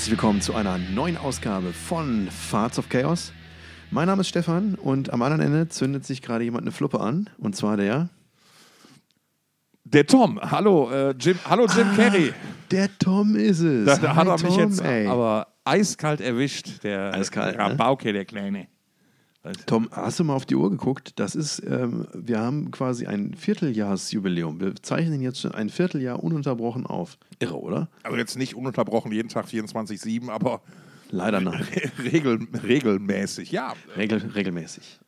Herzlich willkommen zu einer neuen Ausgabe von Farts of Chaos. Mein Name ist Stefan und am anderen Ende zündet sich gerade jemand eine Fluppe an. Und zwar der. Der Tom. Hallo, äh, Jim, hallo Jim Ah, Carrey. Der Tom ist es. Da, da hat er mich jetzt ey. aber eiskalt erwischt, der Eiskalt, ne? Rabauke, der Kleine. Tom, hast du mal auf die Uhr geguckt? Das ist, ähm, wir haben quasi ein Vierteljahrsjubiläum. Wir zeichnen jetzt schon ein Vierteljahr ununterbrochen auf. Irre, oder? Also jetzt nicht ununterbrochen jeden Tag 24-7, aber Leider nein. regel, regelmäßig. Ja, Regel, regelmäßig.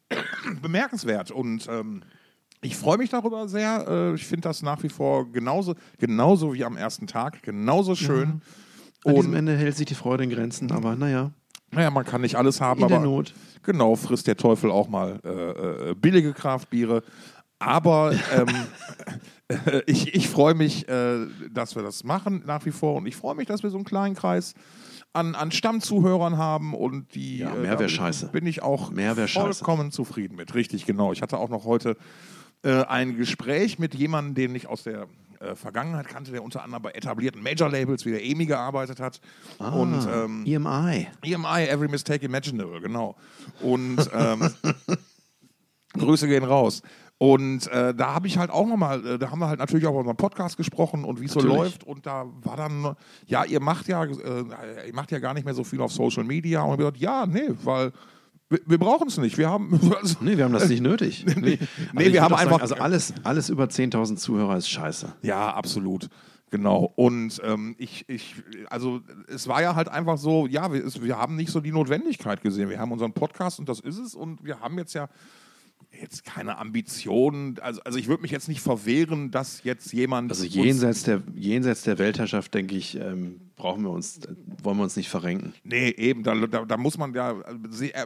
bemerkenswert. Und ähm, ich freue mich darüber sehr. Äh, ich finde das nach wie vor genauso, genauso wie am ersten Tag, genauso schön. An diesem Und Ende hält sich die Freude in Grenzen, aber naja, naja, man kann nicht alles haben, in der aber Not. Genau, frisst der Teufel auch mal äh, äh, billige Kraftbiere. Aber ähm, äh, ich, ich freue mich, äh, dass wir das machen nach wie vor. Und ich freue mich, dass wir so einen kleinen Kreis an, an Stammzuhörern haben. Und die Ja, äh, mehr wär da scheiße. bin ich auch Mehr wär scheiße. vollkommen zufrieden mit. Richtig, genau. Ich hatte auch noch heute äh, ein Gespräch mit jemandem, den ich aus der äh, Vergangenheit kannte, der unter anderem bei etablierten Major-Labels wie der EMI gearbeitet hat. und ähm, EMI. EMI, Every Mistake Imaginable, genau. Und ähm, Grüße gehen raus. Und äh, da habe ich halt auch nochmal, äh, da haben wir halt natürlich auch über unseren Podcast gesprochen und wie es so läuft. Und da war dann, ja, ihr macht ja, äh, ihr macht ja gar nicht mehr so viel auf Social Media. Und ich gesagt, ja, nee, weil wir, wir brauchen es nicht. Wir haben, also, Nee, wir haben das nicht nötig. Nee, nee, ich wir haben einfach- also alles, alles über 10.000 Zuhörer ist scheiße. Ja, absolut. Genau. Und ähm, ich, ich, also es war ja halt einfach so, ja, wir, es, wir haben nicht so die Notwendigkeit gesehen. Wir haben unseren Podcast und das ist es. Und wir haben jetzt ja jetzt keine Ambitionen. Also, also ich würde mich jetzt nicht verwehren, dass jetzt jemand. Also jenseits der, jenseits der Weltherrschaft, denke ich, ähm, brauchen wir uns, äh, wollen wir uns nicht verrenken. Nee, eben, da, da, da muss man ja,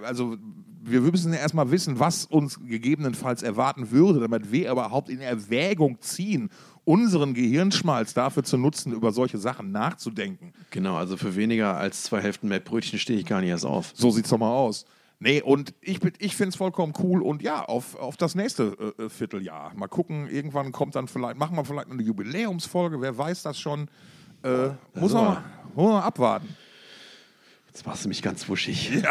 also wir müssen ja erstmal wissen, was uns gegebenenfalls erwarten würde, damit wir überhaupt in Erwägung ziehen, unseren Gehirnschmalz dafür zu nutzen, über solche Sachen nachzudenken. Genau, also für weniger als zwei Hälften Mettbrötchen stehe ich gar nicht erst auf. So sieht's doch mal aus. Nee, und ich, ich finde es vollkommen cool und ja, auf, auf das nächste äh, äh, Vierteljahr. Mal gucken, irgendwann kommt dann vielleicht, machen wir vielleicht eine Jubiläumsfolge, wer weiß das schon. Äh, muss, war- man, mal- muss man abwarten. Jetzt machst du mich ganz wuschig.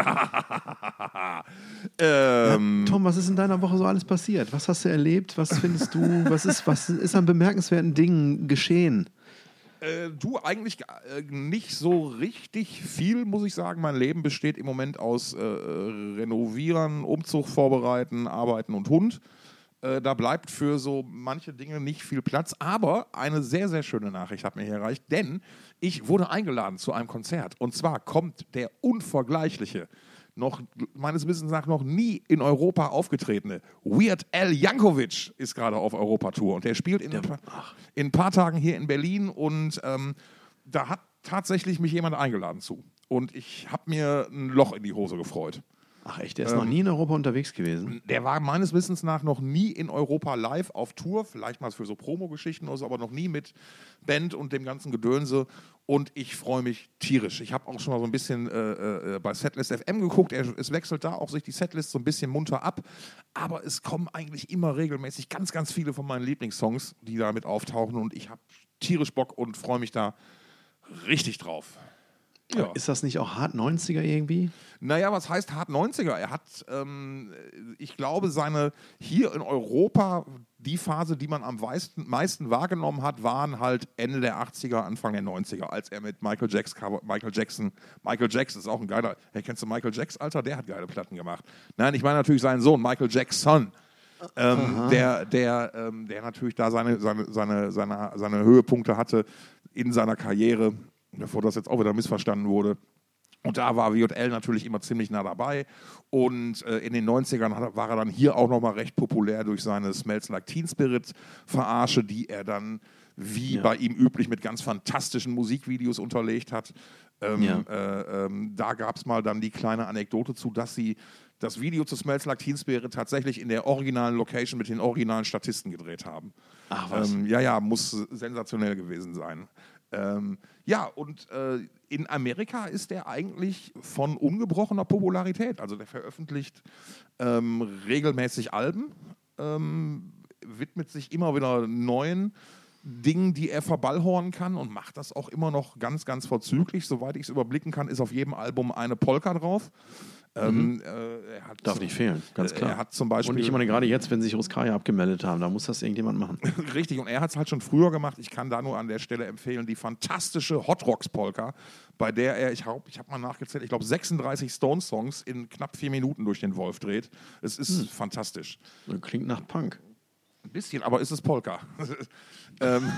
Ähm, Tom, was ist in deiner Woche so alles passiert? Was hast du erlebt? Was findest du? Was ist, was ist an bemerkenswerten Dingen geschehen? Äh, du eigentlich äh, nicht so richtig viel, muss ich sagen. Mein Leben besteht im Moment aus äh, Renovieren, Umzug vorbereiten, Arbeiten und Hund. Äh, da bleibt für so manche Dinge nicht viel Platz. Aber eine sehr, sehr schöne Nachricht hat mir hier erreicht, denn ich wurde eingeladen zu einem Konzert. Und zwar kommt der unvergleichliche, noch meines Wissens nach noch nie in Europa aufgetretene Weird Al Yankovic ist gerade auf Europatour. Und der spielt in, ein paar, in ein paar Tagen hier in Berlin und ähm, da hat tatsächlich mich jemand eingeladen zu. Und ich habe mir ein Loch in die Hose gefreut. Ach echt, der ist noch nie in Europa unterwegs gewesen. Der war meines Wissens nach noch nie in Europa live auf Tour, vielleicht mal für so Promo-Geschichten oder so, aber noch nie mit Band und dem ganzen Gedönse. Und ich freue mich tierisch. Ich habe auch schon mal so ein bisschen äh, äh, bei Setlist FM geguckt. Er, es wechselt da auch sich die Setlist so ein bisschen munter ab. Aber es kommen eigentlich immer regelmäßig ganz, ganz viele von meinen Lieblingssongs, die da mit auftauchen. Und ich habe tierisch Bock und freue mich da richtig drauf. Ja. Ist das nicht auch hart 90er irgendwie? Naja, was heißt hart 90er? Er hat, ähm, ich glaube, seine hier in Europa, die Phase, die man am meisten, meisten wahrgenommen hat, waren halt Ende der 80er, Anfang der 90er, als er mit Michael Jackson, Michael Jackson, Michael Jackson ist auch ein geiler, hey, kennst du Michael Jackson, Alter? Der hat geile Platten gemacht. Nein, ich meine natürlich seinen Sohn, Michael Jackson. Ähm, der, der, ähm, der natürlich da seine, seine, seine, seine, seine Höhepunkte hatte in seiner Karriere, bevor das jetzt auch wieder missverstanden wurde. Und da war WL natürlich immer ziemlich nah dabei. Und äh, in den 90ern hat, war er dann hier auch nochmal recht populär durch seine Smells Like Teen Spirit Verarsche, die er dann, wie Ja. bei ihm üblich, mit ganz fantastischen Musikvideos unterlegt hat. Ähm, Ja. äh, ähm, da gab es mal dann die kleine Anekdote zu, dass sie das Video zu Smells Like Teen Spirit tatsächlich in der originalen Location mit den originalen Statisten gedreht haben. Ach was. Ähm, ja, ja, muss sensationell gewesen sein. Ähm, ja, und äh, in Amerika ist der eigentlich von ungebrochener Popularität. Also der veröffentlicht ähm, regelmäßig Alben, ähm, widmet sich immer wieder neuen Dingen, die er verballhornen kann und macht das auch immer noch ganz, ganz vorzüglich. Soweit ich es überblicken kann, ist auf jedem Album eine Polka drauf. Ähm, äh, er hat, Darf nicht fehlen, ganz klar. Er hat zum Beispiel. Und ich meine, gerade jetzt, wenn sich Ruskaya abgemeldet haben, da muss das irgendjemand machen. Richtig, und er hat es halt schon früher gemacht. Ich kann da nur an der Stelle empfehlen, die fantastische Hot Rocks Polka, bei der er, ich habe ich hab mal nachgezählt, ich glaube 36 Stone-Songs in knapp vier Minuten durch den Wolf dreht. Es ist fantastisch. Klingt nach Punk. Ein bisschen, aber ist es Polka. ähm,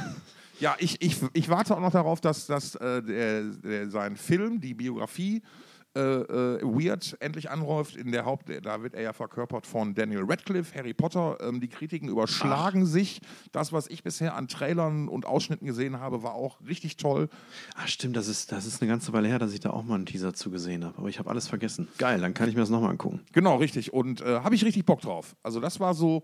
ja, ich, ich, ich warte auch noch darauf, dass, dass äh, der, der, sein Film, die Biografie, äh, äh, Weird endlich anläuft. In der Haupt, da wird er ja verkörpert von Daniel Radcliffe, Harry Potter. Ähm, die Kritiken überschlagen sich. Das, was ich bisher an Trailern und Ausschnitten gesehen habe, war auch richtig toll. Ach stimmt, das ist, das ist eine ganze Weile her, dass ich da auch mal einen Teaser zu gesehen habe. Aber ich habe alles vergessen. Geil, dann kann ich mir das nochmal angucken. Genau, richtig. Und äh, habe ich richtig Bock drauf. Also das war so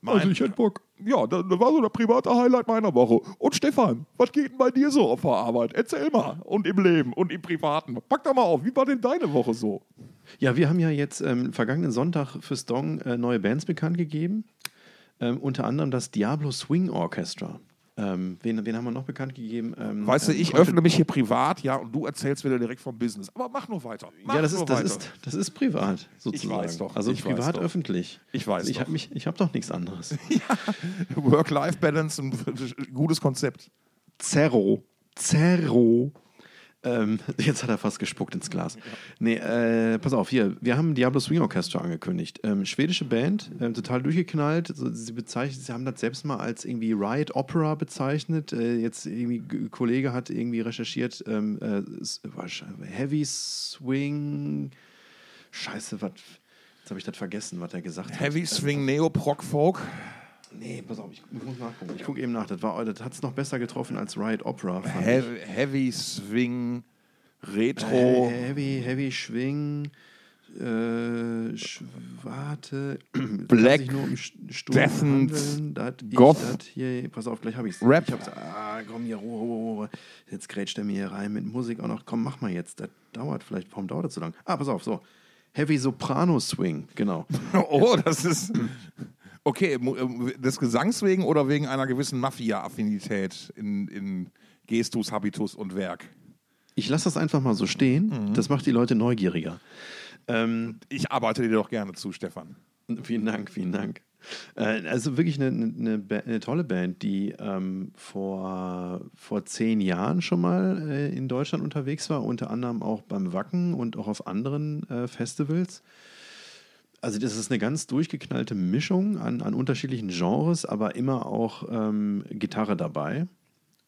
mein, Also ich hätte Bock. Ja, das, war so der private Highlight meiner Woche. Und Stefan, was geht denn bei dir so auf der Arbeit? Erzähl mal. Und im Leben und im Privaten. Pack doch mal auf, wie war denn deine Woche so? Ja, wir haben ja jetzt ähm, vergangenen Sonntag für Stong äh, neue Bands bekannt gegeben. Ähm, unter anderem das Diablo Swing Orchestra. Ähm, wen, wen haben wir noch bekannt gegeben? Ähm, Weißt du, ähm, ich öffne mich hier privat, ja, und du erzählst wieder direkt vom Business. Aber mach nur weiter. Mach Ja, das ist, das, weiter. ist, das ist privat, sozusagen. weiß doch, Also ich privat doch. öffentlich. Ich weiß Ich doch. habe ich hab doch nichts anderes. Work-Life-Balance, ein gutes Konzept. Zerro. Zerro. Ähm, jetzt hat er fast gespuckt ins Glas. Nee, äh, pass auf, hier, wir haben Diablo Swing Orchestra angekündigt. Ähm, schwedische Band, ähm, total durchgeknallt. So, sie, bezeichnet, sie haben das selbst mal als irgendwie Riot Opera bezeichnet. Äh, jetzt irgendwie, ein Kollege hat irgendwie recherchiert, ähm, äh, Heavy Swing. Scheiße, was. Jetzt habe ich das vergessen, was er gesagt hat. Heavy Swing, Neo, Prog, Folk. Nee, pass auf, ich muss nachgucken. Ich gucke eben nach. Das, war- das hat es noch besser getroffen als Riot Opera. Heavy, Heavy Swing, Äh, Retro. Heavy, Heavy Schwing. Äh, sch, warte. Black, um St- Sturm Death and handeln. Das ich, Goth. hier, pass auf, gleich habe ich es. Rap. Ich hab's, ah, komm hier, Ruhe, Ruhe, Ruhe. Jetzt grätscht er mir hier rein mit Musik auch noch. Komm, mach mal jetzt. Das dauert vielleicht. Warum dauert das so lang? Ah, pass auf, so. Heavy Soprano Swing, genau. Oh, das ist. Okay, mu- äh, des Gesangs wegen oder wegen einer gewissen Mafia-Affinität in, in Gestus, Habitus und Werk? Ich lasse das einfach mal so stehen. Mhm. Das macht die Leute neugieriger. Ähm, Ich arbeite dir doch gerne zu, Stefan. Vielen Dank, vielen Dank. Äh, also wirklich eine, eine, eine tolle Band, die ähm, vor, vor zehn Jahren schon mal äh, in Deutschland unterwegs war, unter anderem auch beim Wacken und auch auf anderen äh, Festivals. Also das ist eine ganz durchgeknallte Mischung an, an unterschiedlichen Genres, aber immer auch ähm, Gitarre dabei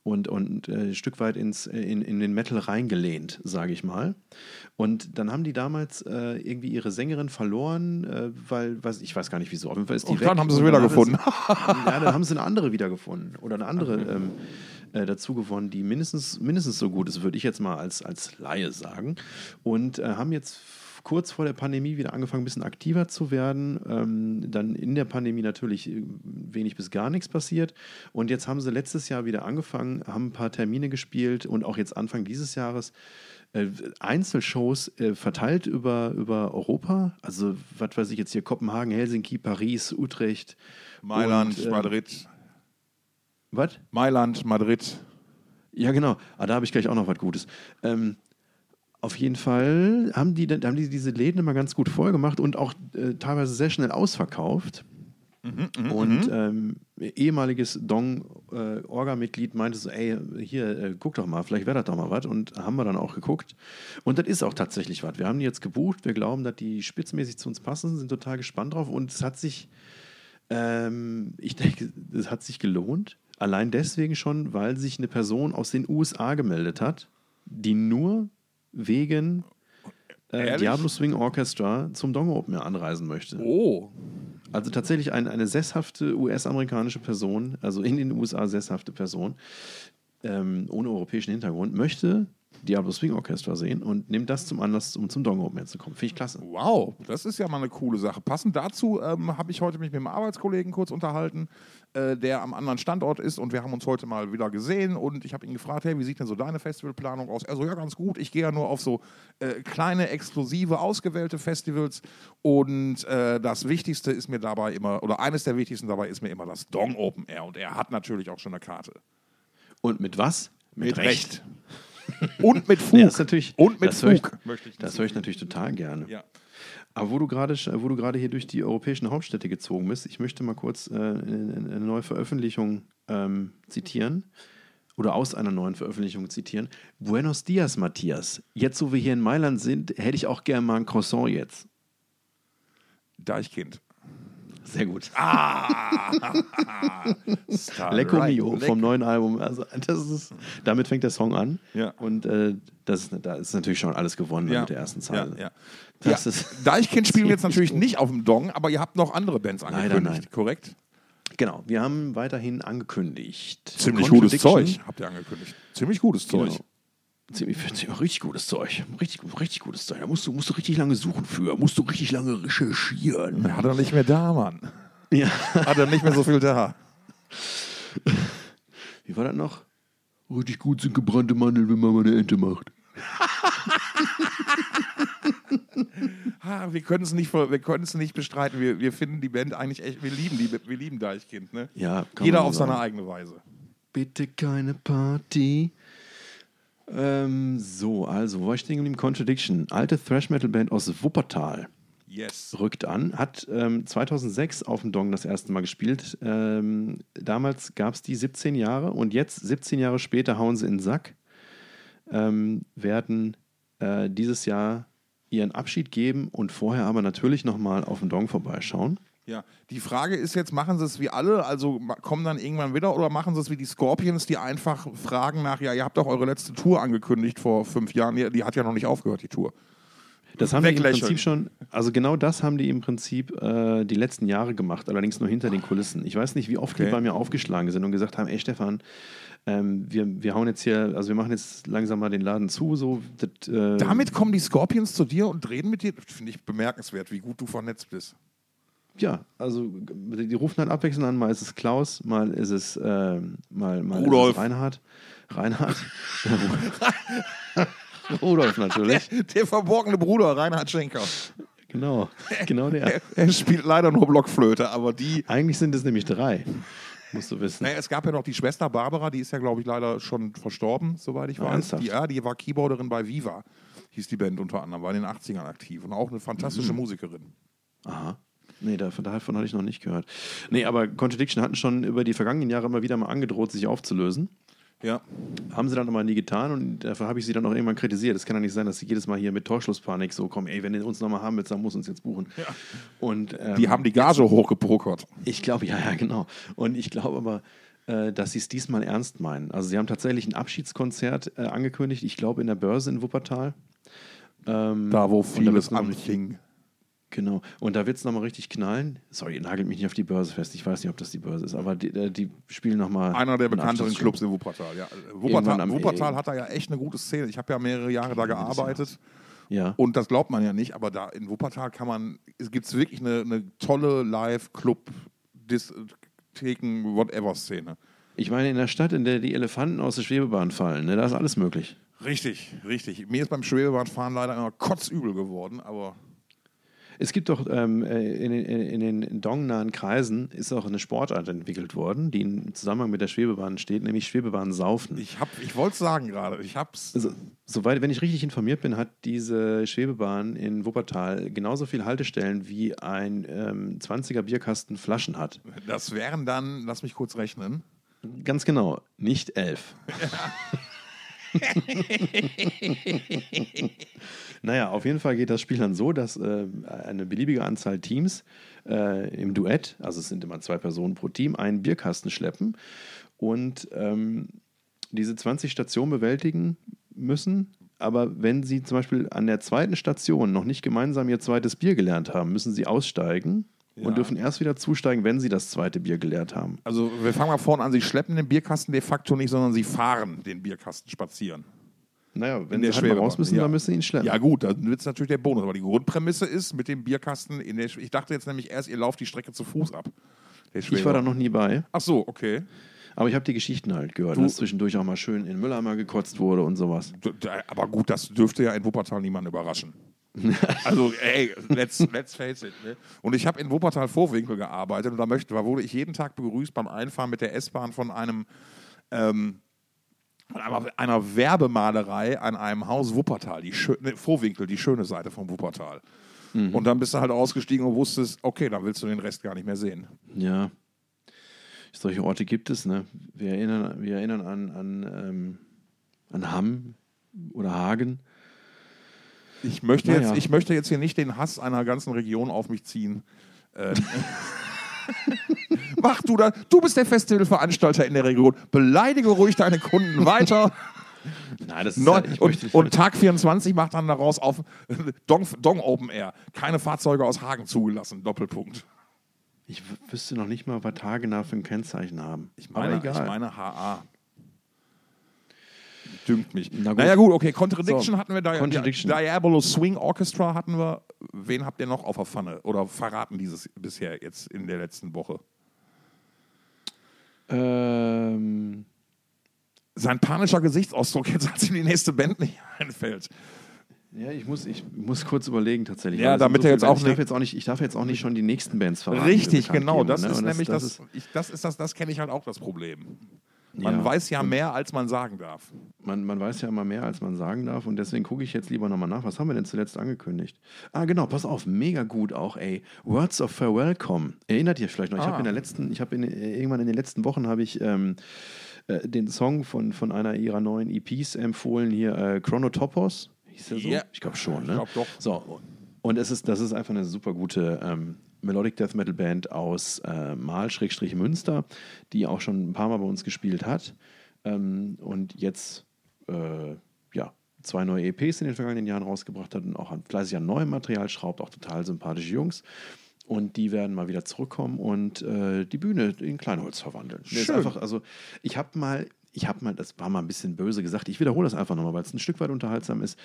und, und äh, ein Stück weit ins, in, in den Metal reingelehnt, sage ich mal. Und dann haben die damals äh, irgendwie ihre Sängerin verloren, äh, weil, weiß, ich weiß gar nicht wieso, auf jeden Fall ist die Und weg. dann haben sie sie Und wieder dann gefunden. Ist, ja, dann haben sie eine andere wiedergefunden oder eine andere ähm, äh, dazu gewonnen, die mindestens, mindestens so gut ist, würde ich jetzt mal als, als Laie sagen. Und äh, haben jetzt kurz vor der Pandemie wieder angefangen, ein bisschen aktiver zu werden. Ähm, dann in der Pandemie natürlich äh, wenig bis gar nichts passiert. Und jetzt haben sie letztes Jahr wieder angefangen, haben ein paar Termine gespielt und auch jetzt Anfang dieses Jahres äh, Einzelshows äh, verteilt über, über Europa. Also, was weiß ich jetzt hier, Kopenhagen, Helsinki, Paris, Utrecht. Mailand, und, äh, Madrid. Was? Mailand, Madrid. Ja, genau. Ah, da habe ich gleich auch noch was Gutes. Ähm, auf jeden Fall haben die, haben die diese Läden immer ganz gut voll gemacht und auch äh, teilweise sehr schnell ausverkauft. und ähm, ehemaliges Dong-Orga-Mitglied meinte so, ey, hier, äh, guck doch mal, vielleicht wäre das doch mal was. Und haben wir dann auch geguckt. Und das ist auch tatsächlich was. Wir haben die jetzt gebucht, wir glauben, dass die spitzmäßig zu uns passen, sind total gespannt drauf. Und es hat sich, ähm, ich denke, es hat sich gelohnt. Allein deswegen schon, weil sich eine Person aus den USA gemeldet hat, die nur wegen äh? Diablo Swing Orchestra zum Dong Open Air anreisen möchte. Oh. Also tatsächlich ein, eine sesshafte US-amerikanische Person, also in den USA sesshafte Person, ähm, ohne europäischen Hintergrund, möchte Diablo Swing Orchestra sehen und nehme das zum Anlass, um zum Dong Open zu kommen. Finde ich klasse. Wow, das ist ja mal eine coole Sache. Passend dazu ähm, habe ich heute mich mit einem Arbeitskollegen kurz unterhalten, äh, der am anderen Standort ist und wir haben uns heute mal wieder gesehen und ich habe ihn gefragt, hey, wie sieht denn so deine Festivalplanung aus? Er so, ja, ganz gut. Ich gehe ja nur auf so äh, kleine, exklusive, ausgewählte Festivals und äh, das Wichtigste ist mir dabei immer, oder eines der wichtigsten dabei ist mir immer das Dong Open Air und er hat natürlich auch schon eine Karte. Und mit was? Mit, Recht. Und mit Fug. Nee, das ist natürlich, und mit das höre ich, Fug. möchte ich das höre ich natürlich total gerne. Ja. Aber wo du gerade wo du gerade hier durch die europäischen Hauptstädte gezogen bist, ich möchte mal kurz äh, eine, eine neue Veröffentlichung ähm, zitieren oder aus einer neuen Veröffentlichung zitieren. Buenos dias, Matthias. Jetzt, wo wir hier in Mailand sind, hätte ich auch gerne mal ein Croissant jetzt. Deichkind. Sehr gut. Ah! Lecco right. Mio vom neuen Album. Also das ist, damit fängt der Song an. Ja. Und äh, das ist, da ist natürlich schon alles gewonnen Ja. mit der ersten Zeile. Ja, ja. Das ja, ist Deichkind spielen jetzt ziemlich natürlich gut. nicht auf dem Dong, aber ihr habt noch andere Bands angekündigt, nein. korrekt? Genau, wir haben weiterhin angekündigt. Ziemlich gutes. Zeug, habt ihr angekündigt. Ziemlich gutes Zeug. Genau. Ziemlich, ziemlich richtig gutes Zeug. Richtig, richtig gutes Zeug. Da musst du, musst du richtig lange suchen für. Musst du richtig lange recherchieren. Hat er nicht mehr da, Mann. Ja. Hat er nicht mehr so viel da. Wie war das noch? Richtig gut sind gebrannte Mandeln, wenn man mal eine Ente macht. Ah, wir können es nicht, wir nicht bestreiten. Wir, wir finden die Band eigentlich echt, wir lieben die, wir lieben Deichkind. Ne? Ja, Jeder auf seine eigene Weise. Bitte keine Party. Ähm, so, also, wo war ich stehen geblieben? Contradiction. Alte Thrash-Metal-Band aus Wuppertal. Yes. rückt an, hat ähm, 2006 auf dem Dong das erste Mal gespielt. Ähm, damals gab es die 17 Jahre und jetzt, 17 Jahre später, hauen sie in den Sack. Ähm, werden äh, dieses Jahr ihren Abschied geben und vorher aber natürlich nochmal auf dem Dong vorbeischauen. Ja, die Frage ist jetzt, machen sie es wie alle, also kommen dann irgendwann wieder oder machen sie es wie die Scorpions, die einfach fragen nach, ja, ihr habt doch eure letzte Tour angekündigt vor fünf Jahren, die, die hat ja noch nicht aufgehört, die Tour. Das haben die im. Prinzip schon, also genau das haben die im Prinzip äh, die letzten Jahre gemacht, allerdings nur hinter den Kulissen. Ich weiß nicht, wie oft die Okay. bei mir aufgeschlagen sind und gesagt haben, ey Stefan, ähm, wir, wir hauen jetzt hier, also wir machen jetzt langsam mal den Laden zu, so. Das, äh, Damit kommen die Scorpions zu dir und reden mit dir. Finde ich bemerkenswert, wie gut du vernetzt bist. Ja, also die die rufen halt abwechselnd an, mal ist es Klaus, mal ist es, ähm, mal, mal Rudolf. Ist es Reinhard. Reinhard. Rudolf natürlich. Der verborgene Bruder Reinhard Schenker. Genau, genau der. Er, er spielt leider nur Blockflöte, aber die. Eigentlich sind es nämlich drei, musst du wissen. Naja, es gab ja noch die Schwester Barbara, die ist ja, glaube ich, leider schon verstorben, soweit ich Ah, weiß. ernsthaft? Die, ja, die war Keyboarderin bei Viva, hieß die Band unter anderem, war in den 80ern aktiv und auch eine fantastische Musikerin. Aha. Nee, davon, davon hatte ich noch nicht gehört. Nee, aber Contradiction hatten schon über die vergangenen Jahre immer wieder mal angedroht, sich aufzulösen. Ja. Haben sie dann aber nie getan und dafür habe ich sie dann auch irgendwann kritisiert. Es kann ja nicht sein, dass sie jedes Mal hier mit Torschlusspanik so kommen, ey, wenn ihr uns nochmal haben willst, dann muss uns jetzt buchen. Und, ähm, Die haben die Gage hochgepokert. Ich glaube, ja, ja, genau. Und ich glaube aber, äh, dass sie es diesmal ernst meinen. Also sie haben tatsächlich ein Abschiedskonzert äh, angekündigt, ich glaube in der Börse in Wuppertal. Ähm, Da, wo vieles anfing. Genau. Und da wird es nochmal richtig knallen. Sorry, nagelt mich nicht auf die Börse fest. Ich weiß nicht, ob das die Börse ist, aber die, äh, die spielen nochmal. Einer der bekannteren. Clubs in Wuppertal. Ja. Wuppertal, am- Wuppertal hat da ja echt eine gute Szene. Ich habe ja mehrere Jahre da gearbeitet. Ja. Und das glaubt man ja nicht, aber da in Wuppertal kann man, es gibt wirklich eine, eine tolle Live-Club, Diskotheken, Whatever-Szene. Ich meine, in der Stadt, in der die Elefanten aus der Schwebebahn fallen, ne, da ist alles möglich. Richtig, richtig. Mir ist beim Schwebebahnfahren leider immer kotzübel geworden, aber Es gibt doch ähm, äh, in, den- in, in den dongnahen Kreisen ist auch eine Sportart entwickelt worden, die im Zusammenhang mit der Schwebebahn steht, nämlich Schwebebahn saufen. ich, hab- ich wollte es sagen gerade. Ich hab's. Also, soweit, wenn ich richtig informiert bin, hat diese Schwebebahn in Wuppertal genauso viele Haltestellen wie ein ähm, 20er Bierkasten Flaschen hat. Das wären dann, lass mich kurz rechnen. Ganz genau, nicht elf. naja, auf jeden Fall geht das Spiel dann so, dass äh, eine beliebige Anzahl Teams äh, im Duett, also es sind immer zwei Personen pro Team, einen Bierkasten schleppen und ähm, diese 20 Stationen bewältigen müssen. Aber wenn sie zum Beispiel an der zweiten Station noch nicht gemeinsam ihr zweites Bier gelernt haben, müssen sie aussteigen Ja. und dürfen erst wieder zusteigen, wenn sie das zweite Bier gelernt haben. Also wir fangen mal vorne an. Sie schleppen den Bierkasten de facto nicht, sondern sie fahren den Bierkasten spazieren. Naja, wenn der sie halt raus müssen, ja. dann müssen sie ihn schleppen. Ja, gut, dann wird es natürlich der Bonus. Aber die Grundprämisse ist mit dem Bierkasten in der. Sch- Ich dachte jetzt nämlich erst, ihr lauft die Strecke zu Fuß ab. Ich war da noch nie bei, Ach so, okay. aber ich habe die Geschichten halt gehört, Du- dass zwischendurch auch mal schön in Mülleimer gekotzt wurde und sowas. Aber gut, das dürfte ja in Wuppertal niemanden überraschen. also, ey, let's, let's face it. Ne? Und ich habe in Wuppertal Vorwinkel gearbeitet und da, möchte, da wurde ich jeden Tag begrüßt beim Einfahren mit der S-Bahn von einem ähm, von einer, einer Werbemalerei an einem Haus Wuppertal, die schö- ne, Vorwinkel, die schöne Seite von Wuppertal. Und dann bist du halt ausgestiegen und wusstest, okay, dann willst du den Rest gar nicht mehr sehen. Ja. Solche Orte gibt es, ne? Wir erinnern, wir erinnern an, an, ähm, an Hamm oder Hagen. Ich möchte, Naja. jetzt, ich möchte jetzt hier nicht den Hass einer ganzen Region auf mich ziehen. Äh, Mach du da, du bist der Festivalveranstalter in der Region. Beleidige ruhig deine Kunden weiter. Nein, das ist Neu- halt, und, und Tag 24 macht dann daraus auf Dong, Dong Open Air. Keine Fahrzeuge aus Hagen zugelassen. Doppelpunkt. ich wüsste noch nicht mal, was Hagener für ein Kennzeichen haben. Ich meine, ich meine HA. Dünkt mich. Na gut. naja, gut, okay. Contradiction So, hatten wir. Di Contradiction. Di Diabolo Swing Orchestra hatten wir. Wen habt ihr noch auf der Pfanne? Oder verraten dieses bisher jetzt in der letzten Woche? Ähm, Sein panischer Gesichtsausdruck jetzt, als ihm die nächste Band nicht einfällt. ja, ich muss, ich muss kurz überlegen tatsächlich. Ja, sind damit so er jetzt auch ich darf nicht- jetzt auch nicht, ich darf jetzt auch nicht schon die nächsten Bands verraten. Richtig, genau. geben, Das ne? ist nämlich das. ist- ich, das ist das, das kenne ich halt auch das Problem. Man Ja. weiß ja mehr, als man sagen darf. Man, man weiß ja immer mehr, als man sagen darf und deswegen gucke ich jetzt lieber nochmal nach. Was haben wir denn zuletzt angekündigt? Ah, genau, pass auf, mega gut auch, ey. Words of Farewell kommen. Erinnert ihr euch vielleicht noch? Ich Ah. habe in der letzten, ich habe äh, irgendwann in den letzten Wochen habe ich ähm, äh, den Song von, von einer ihrer neuen EPs empfohlen, hier äh, Chronotopos. Hieß der so? Ja. Ich glaube schon, ne? Ich glaub doch. So, und es ist, das ist einfach eine super gute ähm, Melodic Death Metal Band aus äh, Mal-Münster, die auch schon ein paar Mal bei uns gespielt hat ähm, und jetzt äh, ja, zwei neue EPs in den vergangenen Jahren rausgebracht hat und auch an, fleißig an neuem Material schraubt, auch total sympathische Jungs. Und die werden mal wieder zurückkommen und äh, die Bühne in Kleinholz verwandeln. Schön. einfach, also ich habe mal, ich habe mal, das war mal ein bisschen böse gesagt, ich wiederhole das einfach nochmal, weil es ein Stück weit unterhaltsam ist.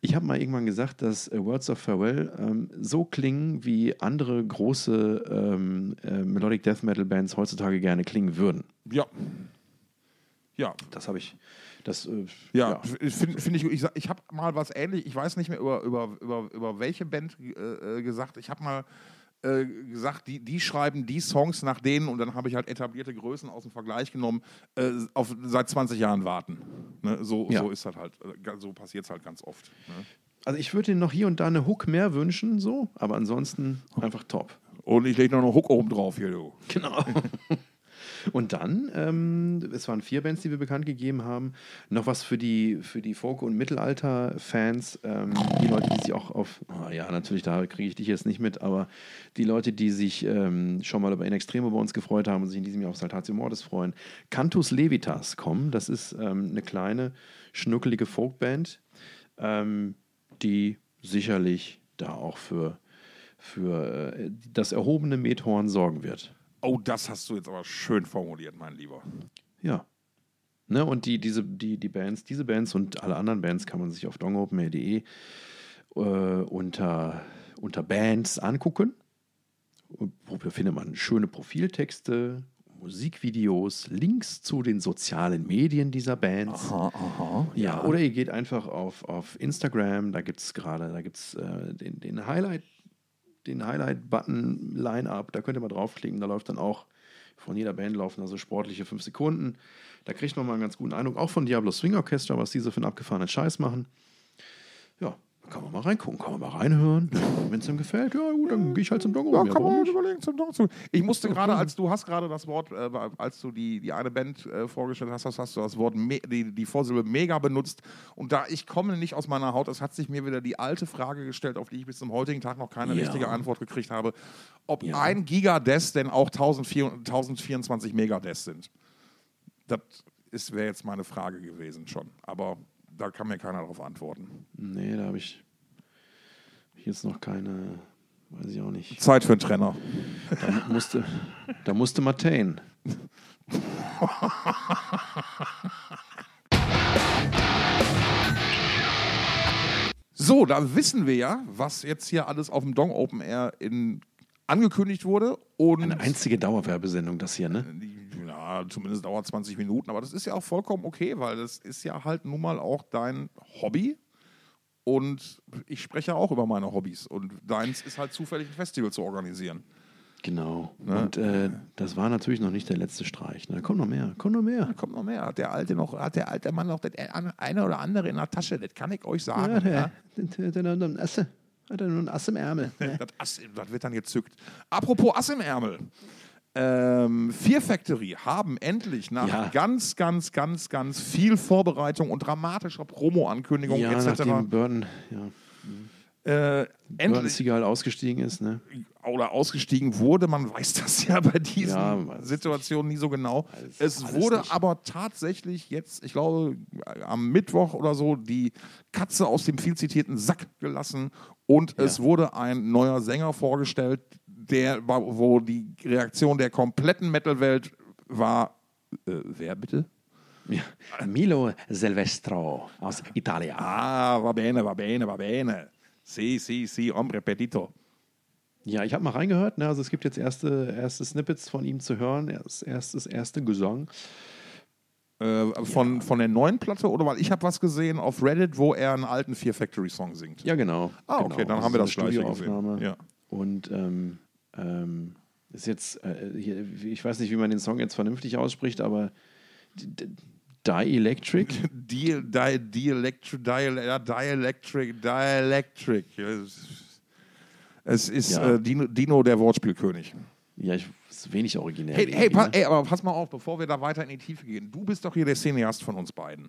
Ich habe mal irgendwann gesagt, dass äh, Words of Farewell ähm, so klingen, wie andere große ähm, äh, Melodic Death Metal Bands heutzutage gerne klingen würden. Ja. Ja, Das habe ich, das, äh, Ja, finde find ich, ich, ich habe mal was ähnlich, ich weiß nicht mehr über, über, über, über welche Band äh, äh, gesagt, ich habe mal äh, gesagt, die, die schreiben die Songs nach denen und dann habe ich halt etablierte Größen aus dem Vergleich genommen, äh, auf seit 20 Jahren warten. Ne? So, Ja. so ist das halt, äh, so passiert es halt ganz oft. Ne? Also ich würde noch hier und da eine Hook mehr wünschen, so, aber ansonsten einfach top. Und ich lege noch einen Hook oben drauf hier, du. Genau. Und dann, ähm, es waren vier Bands, die wir bekannt gegeben haben. Noch was für die, für die Folk- und Mittelalter-Fans. Ähm, die Leute, die sich auch auf, ah ja, natürlich, da kriege ich dich jetzt nicht mit, aber die Leute, die sich ähm, schon mal über In Extremo bei uns gefreut haben und sich in diesem Jahr auf Saltatio Mortis freuen. Cantus Levitas kommen. Das ist ähm, eine kleine, schnuckelige Folkband, ähm, die sicherlich da auch für, für äh, das erhobene Methorn sorgen wird. Oh, das hast du jetzt aber schön formuliert, mein Lieber. Ja. Ne, und die, diese, die, die Bands, diese Bands und alle anderen Bands kann man sich auf dongopenmail.de äh, unter, unter Bands angucken. Wo findet man schöne Profiltexte, Musikvideos, Links zu den sozialen Medien dieser Bands. aha. Ja, oder ihr geht einfach auf, auf Instagram, da gibt es gerade, da gibt es äh, den, den Highlight, den Highlight-Button Line-Up, da könnt ihr mal draufklicken, da läuft dann auch, von jeder Band laufen also sportliche fünf Sekunden. Da kriegt man mal einen ganz guten Eindruck, auch von Diablo Swing Orchestra, was diese für einen abgefahrenen Scheiß machen. Ja, kann man mal reingucken, kann man mal reinhören. Wenn es ihm gefällt, ja gut, dann gehe ich halt zum Dong. Ja, kann man nicht? überlegen zum Dong zu. Ich musste gerade, als du hast gerade das Wort, äh, als du die, die eine Band äh, vorgestellt hast, hast, du das Wort, die, die Vorsilbe mega benutzt. Und da ich komme nicht aus meiner Haut, es hat sich mir wieder die alte Frage gestellt, auf die ich bis zum heutigen Tag noch keine Ja. richtige Antwort gekriegt habe, ob Ja. ein Gigadeath denn auch 1004 1024 Megadeath sind. Das wäre jetzt meine Frage gewesen schon. Aber da kann mir keiner darauf antworten. Nee, da habe ich jetzt noch keine, weiß ich auch nicht. Zeit für einen Trenner. Da musste, da musste Martain. So, da wissen wir ja, was jetzt hier alles auf dem Dong Open Air in, angekündigt wurde. Und Eine einzige Dauerwerbesendung, das hier, ne? Ja, zumindest dauert 20 Minuten, aber das ist ja auch vollkommen okay, weil das ist ja halt nun mal auch dein Hobby. Und ich spreche auch über meine Hobbys. Und deins ist halt zufällig ein Festival zu organisieren. Genau. Ne? Und äh, das war natürlich noch nicht der letzte Streich. Ne? Kommt noch mehr, kommt noch mehr. Da kommt noch mehr. Hat der alte noch, hat der alte Mann noch das eine oder andere in der Tasche, das kann ich euch sagen. Ja, der, ja. der, der Asse. Hat er nur ein Ass im Ärmel. Ne? Das, Ass, das wird dann gezückt. Apropos Ass im Ärmel. Ähm, Fear Factory haben endlich nach Ja. ganz, ganz, ganz, ganz viel Vorbereitung und dramatischer Promo-Ankündigung Ja, etc. nachdem Burton, ja, Äh, Burton endlich Seagal ausgestiegen ist. Ne? oder ausgestiegen wurde. Man weiß das ja bei diesen Ja, Situationen nie so genau. Alles- es alles wurde nicht. aber tatsächlich jetzt, ich glaube, am Mittwoch oder so, die Katze aus dem viel zitierten Sack gelassen und es wurde ein neuer Sänger vorgestellt, der, wo die Reaktion der kompletten Metal-Welt war, äh, wer bitte? Ja. Milo Silvestro aus Italien. Ah, va bene, va bene, va bene. Si, si, si, hombre petito. Ja, ich habe mal reingehört. Ne? Also es gibt jetzt erste, erste Snippets von ihm zu hören. Erst, erstes, erste Gesang. Äh, von, von der neuen Platte oder weil ich habe was gesehen auf Reddit, wo er einen alten Fear Factory Song singt. Ja, genau. Ah, genau. okay, dann haben wir das gleiche gesehen. Studioaufnahme. Ja. Und ähm, ähm, ist jetzt, äh, hier, ich weiß nicht, wie man den Song jetzt vernünftig ausspricht, aber Dielectric. Die, die, die Electric, die, Dielectric, Dielectric. Es ist Ja. äh, Dino, Dino, der Wortspielkönig. Ja, ich, ist wenig originell. Hey, hey, irgendwie, pa ne? ey, aber pass mal auf, bevor wir da weiter in die Tiefe gehen. Du bist doch hier der Cineast von uns beiden.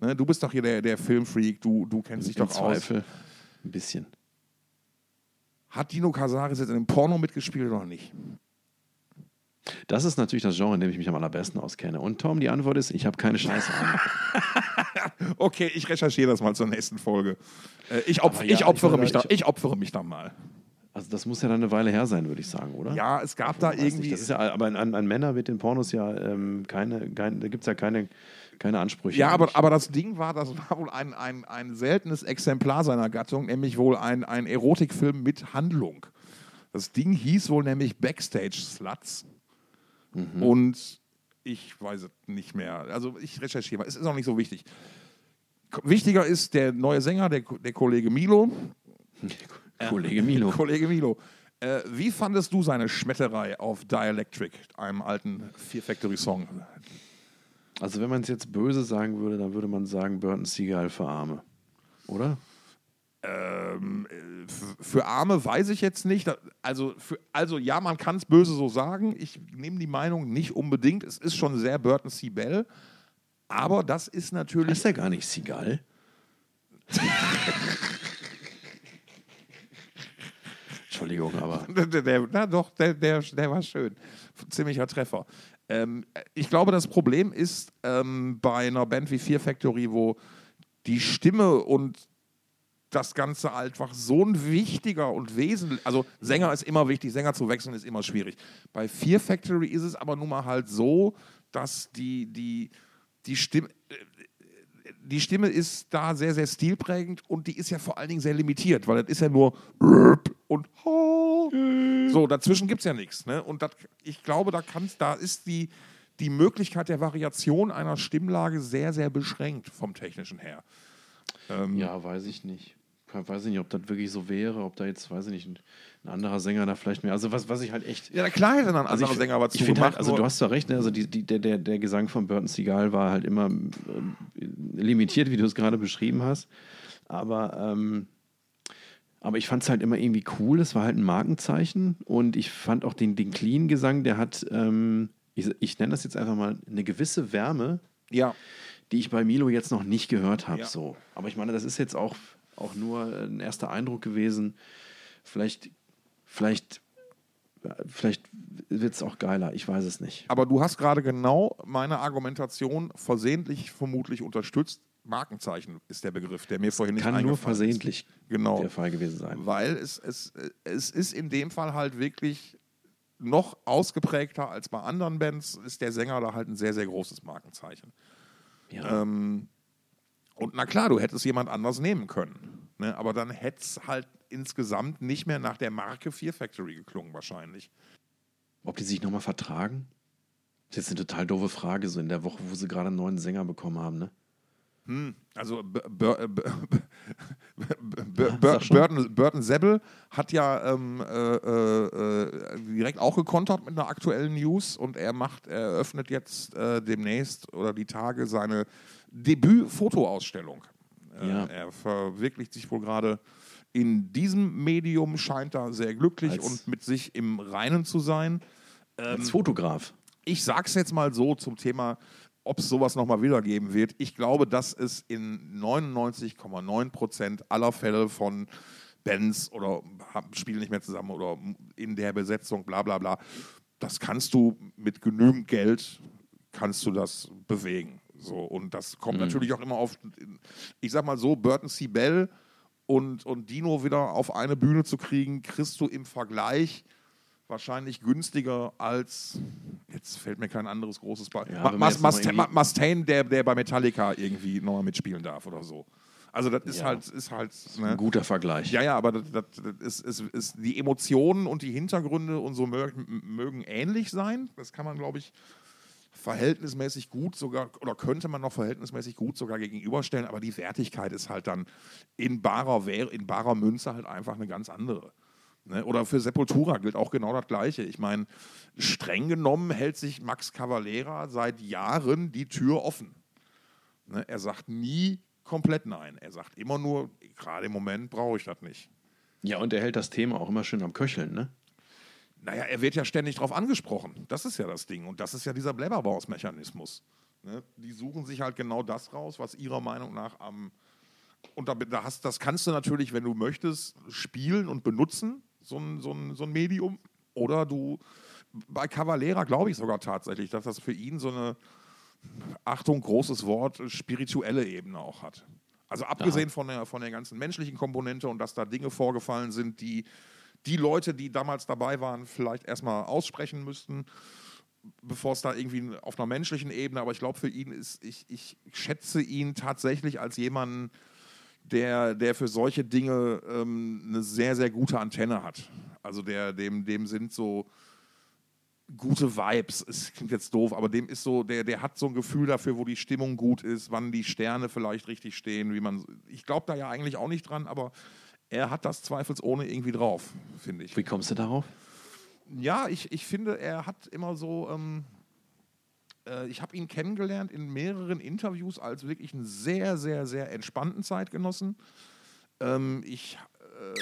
Ne? Du bist doch hier der, der Filmfreak, du, du kennst dich doch aus. Zweifel ein bisschen. Hat Dino Casares jetzt in einem Porno mitgespielt oder nicht? Das ist natürlich das Genre, in dem ich mich am allerbesten auskenne. Und Tom, die Antwort ist, ich habe keine Scheiße Ahnung. Okay, ich recherchiere das mal zur nächsten Folge. Äh, ich, opf ja, ich, opfere ich mich da, ich- ich opfere mich da mal. Also das muss ja dann eine Weile her sein, würde ich sagen, oder? Ja, es gab da Weiß nicht, irgendwie. Das ist ja, aber an, an Männer wird in Pornos ja ähm, keine, kein, da gibt es ja keine, keine Ansprüche. Ja, aber, aber das Ding war, das war wohl ein, ein, ein seltenes Exemplar seiner Gattung, nämlich wohl ein, ein Erotikfilm mit Handlung. Das Ding hieß wohl nämlich Backstage Sluts. Mhm. Und ich weiß es nicht mehr. Also ich recherchiere mal. Es ist auch nicht so wichtig. Wichtiger ist der neue Sänger, der, der Kollege Milo. Kollege Milo. Kollege Milo. Äh, wie fandest du seine Schmetterei auf Dielectric, einem alten Fear Factory Song? Also wenn man es jetzt böse sagen würde, dann würde man sagen, Burton Seagal für Arme. Oder? Ähm, äh, für Arme weiß ich jetzt nicht. Also, für, also ja, man kann es böse so sagen. Ich nehme die Meinung nicht unbedingt. Es ist schon sehr Burton. Bell. Aber das ist natürlich. Ist ja gar nicht Seagal. Entschuldigung, aber Der, na doch, der, der, der war schön. Ziemlicher Treffer. Ähm, ich glaube, das Problem ist ähm, bei einer Band wie Fear Factory, wo die Stimme und das Ganze einfach so ein wichtiger und wesentlich, also Sänger ist immer wichtig, Sänger zu wechseln ist immer schwierig. Bei Fear Factory ist es aber nun mal halt so, dass die, die, die Stimme, die Stimme ist da sehr, sehr stilprägend und die ist ja vor allen Dingen sehr limitiert, weil das ist ja nur und so, dazwischen gibt es ja nichts. Ne? Und das, ich glaube, da, kann's, da ist die, die Möglichkeit der Variation einer Stimmlage sehr, sehr beschränkt vom technischen her. Ähm, ja, weiß ich nicht. Weiß ich nicht, ob das wirklich so wäre, ob da jetzt, weiß ich nicht, ein, ein anderer Sänger da vielleicht mehr. Also was, was ich halt echt. Ja, klar hätte dann ein Also anderer ich, Sänger aber ich finde halt, also du hast zwar recht, ne? also die, die, der, der, der Gesang von Burton Seagal war halt immer ähm, limitiert, wie du es gerade beschrieben hast. Aber, ähm, aber ich fand es halt immer irgendwie cool. Es war halt ein Markenzeichen und ich fand auch den, den Clean-Gesang, der hat, ähm, ich, ich nenne das jetzt einfach mal, eine gewisse Wärme, ja, die ich bei Milo jetzt noch nicht gehört habe. Ja. So. Aber ich meine, das ist jetzt auch, auch nur ein erster Eindruck gewesen. Vielleicht, vielleicht, vielleicht wird es auch geiler. Ich weiß es nicht. aber du hast gerade genau meine Argumentation versehentlich vermutlich unterstützt. Markenzeichen ist der Begriff, der mir vorhin nicht Kann nur versehentlich. Genau. der Fall gewesen sein. Weil es, es, es ist in dem Fall halt wirklich noch ausgeprägter als bei anderen Bands, ist der Sänger da halt ein sehr, sehr großes Markenzeichen. Ja. Ähm, und na klar, du hättest jemand anders nehmen können. Ne? Aber dann hätte es halt insgesamt nicht mehr nach der Marke Fear Factory geklungen, wahrscheinlich. Ob die sich nochmal vertragen? Das ist jetzt eine total doofe Frage, so in der Woche, wo sie gerade einen neuen Sänger bekommen haben, ne? Hm, also. Burton, Sebbel hat ja ähm, äh, äh, direkt auch gekontert mit einer aktuellen News und er macht, er eröffnet jetzt äh, demnächst oder die Tage seine Debüt-Fotoausstellung. Äh, Ja. Er verwirklicht sich wohl gerade in diesem Medium, scheint da sehr glücklich Als- und mit sich im Reinen zu sein. Als Fotograf. Ich sag's jetzt mal so zum Thema, ob es sowas nochmal wiedergeben wird. Ich glaube, dass es in 99,9 Prozent aller Fälle von Bands oder spielen nicht mehr zusammen oder in der Besetzung, bla bla bla, das kannst du mit genügend Geld, kannst du das bewegen. So, und das kommt natürlich auch immer auf, ich sag mal so, Burton C. Bell und, und Dino wieder auf eine Bühne zu kriegen, kriegst du im Vergleich wahrscheinlich günstiger als, jetzt fällt mir kein anderes großes Beispiel, Ja, Ma- wenn man Mus- jetzt noch Musta- irgendwie- Ma- Mustaine, der, der bei Metallica irgendwie nochmal mitspielen darf oder so. Also das ist Ja. halt, ist halt, Ein ne? guter Vergleich. Ja, ja, aber das, das, das ist, ist, ist die Emotionen und die Hintergründe und so mögen, mögen ähnlich sein. Das kann man, glaube ich, verhältnismäßig gut sogar, oder könnte man noch verhältnismäßig gut sogar gegenüberstellen, aber die Wertigkeit ist halt dann in barer, in barer Münze halt einfach eine ganz andere. Ne? Oder für Sepultura gilt auch genau das Gleiche. Ich meine, streng genommen hält sich Max Cavalera seit Jahren die Tür offen. Ne? Er sagt nie komplett nein. Er sagt immer nur, gerade im Moment brauche ich das nicht. Ja, und er hält das Thema auch immer schön am Köcheln, ne? Naja, er wird ja ständig darauf angesprochen. Das ist ja das Ding. Und das ist ja dieser Blabberbaus-Mechanismus. Ne? Die suchen sich halt genau das raus, was ihrer Meinung nach am. Und da, da hast, das kannst du natürlich, wenn du möchtest, spielen und benutzen, so ein, so ein, so ein Medium. Oder du. Bei Cavalera glaube ich sogar tatsächlich, dass das für ihn so eine. Achtung, großes Wort, spirituelle Ebene auch hat. Also abgesehen von der, von der ganzen menschlichen Komponente und dass da Dinge vorgefallen sind, die die Leute, die damals dabei waren, vielleicht erstmal aussprechen müssten, bevor es da irgendwie auf einer menschlichen Ebene, aber ich glaube für ihn ist, ich, ich schätze ihn tatsächlich als jemanden, der, der für solche Dinge ähm, eine sehr, sehr gute Antenne hat. Also der, dem, dem sind so gute Vibes, es klingt jetzt doof, aber dem ist so, der, der hat so ein Gefühl dafür, wo die Stimmung gut ist, wann die Sterne vielleicht richtig stehen, wie man. Ich glaube da ja eigentlich auch nicht dran, aber er hat das zweifelsohne irgendwie drauf, finde ich. Wie kommst du darauf? Ja, ich, ich finde, er hat immer so. Ähm, äh, ich habe ihn kennengelernt in mehreren Interviews als wirklich einen sehr, sehr, sehr entspannten Zeitgenossen. Ähm, ich. Äh,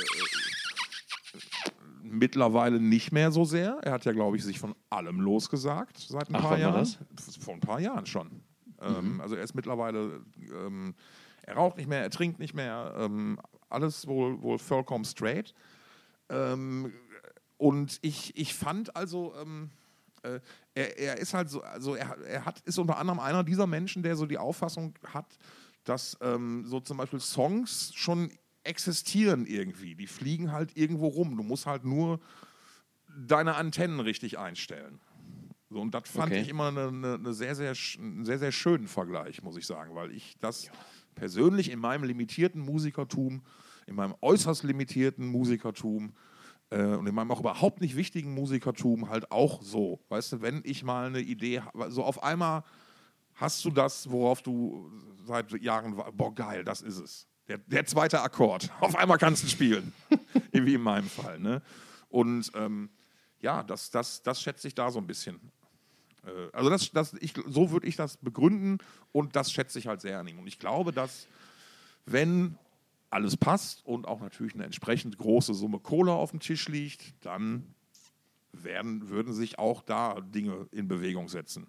mittlerweile nicht mehr so sehr. Er hat ja, glaube ich, sich von allem losgesagt seit ein Ach, paar Jahren. Vor ein paar Jahren schon. Ähm, also er ist mittlerweile, ähm, er raucht nicht mehr, er trinkt nicht mehr, ähm, alles wohl, wohl vollkommen straight. Ähm, und ich, ich fand also, ähm, äh, er, er ist halt so, also er, er hat, ist unter anderem einer dieser Menschen, der so die Auffassung hat, dass ähm, so zum Beispiel Songs schon existieren irgendwie. Die fliegen halt irgendwo rum. Du musst halt nur deine Antennen richtig einstellen. So, und das fand Okay. ich immer eine, eine, eine sehr, sehr, einen sehr, sehr schönen Vergleich, muss ich sagen, weil ich das persönlich in meinem limitierten Musikertum, in meinem äußerst limitierten Musikertum äh, und in meinem auch überhaupt nicht wichtigen Musikertum halt auch so. Weißt du, wenn ich mal eine Idee habe, so auf einmal hast du das, worauf du seit Jahren war, boah, geil, das ist es. Der, der zweite Akkord. Auf einmal kannst du spielen. Wie in meinem Fall. Ne? Und ähm, ja, das, das, das schätze ich da so ein bisschen. Äh, also das, das, ich, so würde ich das begründen und das schätze ich halt sehr an ihm. Und ich glaube, dass wenn alles passt und auch natürlich eine entsprechend große Summe Kohle auf dem Tisch liegt, dann werden, würden sich auch da Dinge in Bewegung setzen.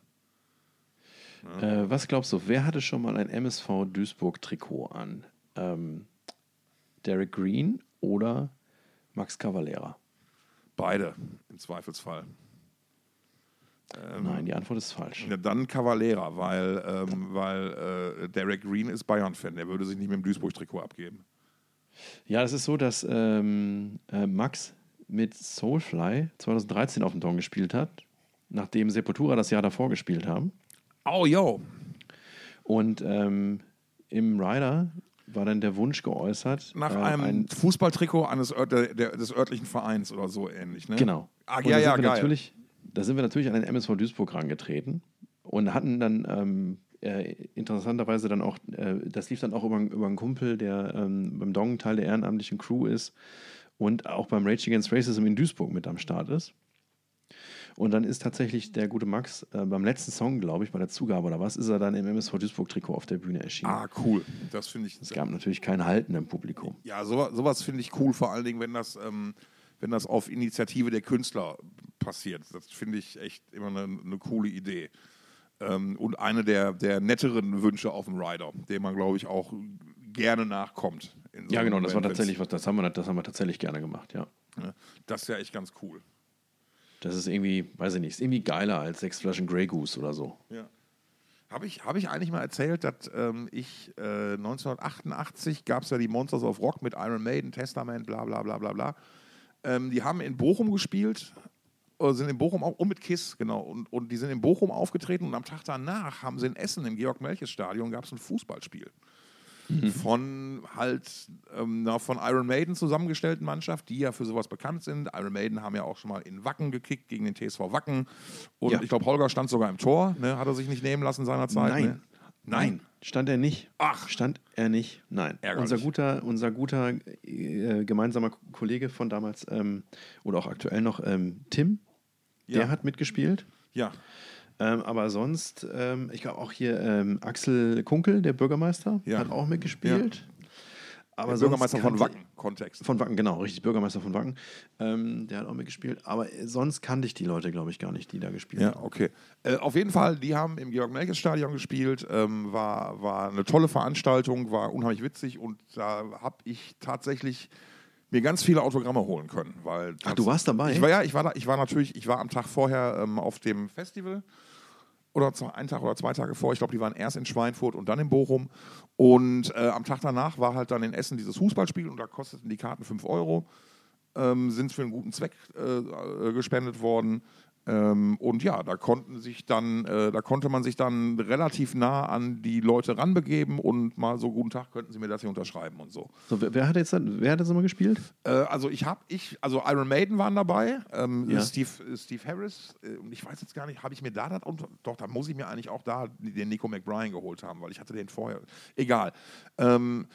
Äh, was glaubst du, wer hatte schon mal ein MSV Duisburg-Trikot an? Ähm, Derek Green oder Max Cavalera? Beide im Zweifelsfall. Ähm, Nein, die Antwort ist falsch. Ja, dann Cavalera, weil, ähm, weil äh, Derek Green ist Bayern-Fan. Der würde sich nicht mit dem Duisburg-Trikot abgeben. Ja, es ist so, dass ähm, äh, Max mit Soulfly 2013 auf dem Don gespielt hat, nachdem Sepultura das Jahr davor gespielt haben. Oh, yo. Und ähm, im Rider war dann der Wunsch geäußert. Nach äh, einem ein- Fußballtrikot eines Ört der, der, des örtlichen Vereins oder so ähnlich. Ne? Genau. Ah, ja, da ja, sind wir geil. Natürlich, da sind wir natürlich an den MSV Duisburg rangetreten und hatten dann ähm, äh, interessanterweise dann auch, äh, das lief dann auch über, über einen Kumpel, der ähm, beim Dong Teil der ehrenamtlichen Crew ist und auch beim Rage Against Racism in Duisburg mit am Start ist. Und dann ist tatsächlich der gute Max äh, beim letzten Song, glaube ich, bei der Zugabe oder was, ist er dann im MSV Duisburg-Trikot auf der Bühne erschienen. Ah, cool. Das finde ich. Es gab natürlich kein Halten im Publikum. Ja, sowas, sowas finde ich cool, vor allen Dingen, wenn das, ähm, wenn das auf Initiative der Künstler passiert. Das finde ich echt immer eine, eine coole Idee. Ähm, und eine der, der netteren Wünsche auf dem Rider, dem man, glaube ich, auch gerne nachkommt. so Ja, genau, das war Moment, tatsächlich was, das haben wir, das haben wir tatsächlich gerne gemacht, ja. ne? Das ist ja echt ganz cool. Das ist irgendwie, weiß ich nicht, ist irgendwie geiler als sechs Flaschen Grey Goose oder so. Ja. Habe ich, hab ich eigentlich mal erzählt, dass ähm, ich äh, 1988 gab es ja die Monsters of Rock mit Iron Maiden, Testament, bla bla bla bla bla. Ähm, die haben in Bochum gespielt, sind in Bochum auch, und mit Kiss, genau. Und, und die sind in Bochum aufgetreten und am Tag danach haben sie in Essen im Georg-Melches-Stadion gab es ein Fußballspiel. Von halt ähm, von Iron Maiden zusammengestellten Mannschaft, die ja für sowas bekannt sind. Iron Maiden haben ja auch schon mal in Wacken gekickt gegen den TSV Wacken. Und Ja. ich glaube, Holger stand sogar im Tor, ne? hat er sich nicht nehmen lassen seinerzeit. Nein. Ne? Nein. Stand er nicht? Ach. Stand er nicht? Nein. Ärgerlich. Unser guter, unser guter äh, gemeinsamer Kollege von damals ähm, oder auch aktuell noch, ähm, Tim, Ja. der hat mitgespielt. Ja. Ähm, aber sonst, ähm, ich glaube auch hier ähm, Axel Kunkel, der Bürgermeister, Ja. hat auch mitgespielt. Aber Der sonst Bürgermeister von Wacken, Kontext. Von Wacken, genau, richtig, Bürgermeister von Wacken. Ähm, der hat auch mitgespielt. Aber äh, sonst kannte ich die Leute, glaube ich, gar nicht, die da gespielt Ja, haben. okay. Äh, auf jeden Fall, die haben im Georg-Melkes-Stadion gespielt. Ähm, war, war eine tolle Veranstaltung, war unheimlich witzig und da habe ich tatsächlich mir ganz viele Autogramme holen können. Weil Ach, du warst dabei? Ich war ja, ich war da, ich war natürlich, ich war am Tag vorher ähm, auf dem Festival oder einen Tag oder zwei Tage vor. Ich glaube, die waren erst in Schweinfurt und dann in Bochum. Und äh, am Tag danach war halt dann in Essen dieses Fußballspiel und da kosteten die Karten 5 Euro. Ähm, sind für einen guten Zweck äh, äh, gespendet worden. Ähm, und ja, da konnten sich dann, äh, da konnte man sich dann relativ nah an die Leute ranbegeben und mal so guten Tag, könnten Sie mir das hier unterschreiben und so. So, wer, wer hat jetzt wer hat das immer gespielt? Äh, also ich habe, ich, also Iron Maiden waren dabei, ähm, Ja. Steve, Steve Harris, äh, und ich weiß jetzt gar nicht, habe ich mir da das, unter- doch, da muss ich mir eigentlich auch da den Nico McBrien geholt haben, weil ich hatte den vorher, egal. Ähm,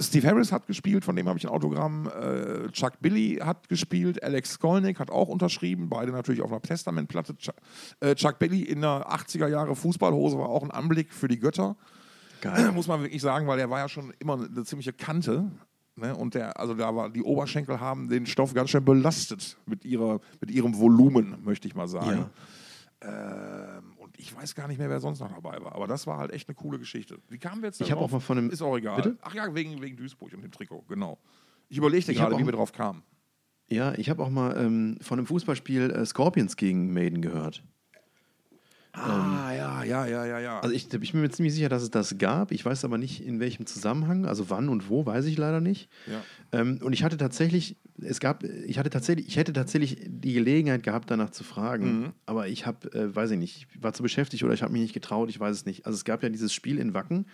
Steve Harris hat gespielt, von dem habe ich ein Autogramm. Äh, Chuck Billy hat gespielt, Alex Skolnick hat auch unterschrieben, beide natürlich auf einer Testamentplatte. Chuck, äh, Chuck Billy in der 80er Jahre Fußballhose war auch ein Anblick für die Götter. Geil. Muss man wirklich sagen, weil der war ja schon immer eine ziemliche Kante. Ne? Und der, also da war, die Oberschenkel haben den Stoff ganz schön belastet mit, ihrer, mit ihrem Volumen, möchte ich mal sagen. Ähm, und ich weiß gar nicht mehr, wer sonst noch dabei war. Aber das war halt echt eine coole Geschichte. Wie kamen wir jetzt Ich hab drauf? auch mal von einem- Ist auch egal. Bitte? Ach ja, wegen, wegen Duisburg und dem Trikot, genau. Ich überlegte Ich gerade, wie wir drauf kamen. Ja, ich habe auch mal ähm, von einem Fußballspiel äh, Scorpions gegen Maiden gehört. Ah, ja, ja, ja, ja, ja. Also ich, ich bin mir ziemlich sicher, dass es das gab. Ich weiß aber nicht, in welchem Zusammenhang, also wann und wo, weiß ich leider nicht. Ja. Ähm, und ich hatte tatsächlich, es gab, ich hatte tatsächlich, ich hätte tatsächlich die Gelegenheit gehabt, danach zu fragen. Mhm. Aber ich habe, äh, weiß ich nicht, ich war zu beschäftigt oder ich habe mich nicht getraut, ich weiß es nicht. Also es gab ja dieses Spiel in Wacken,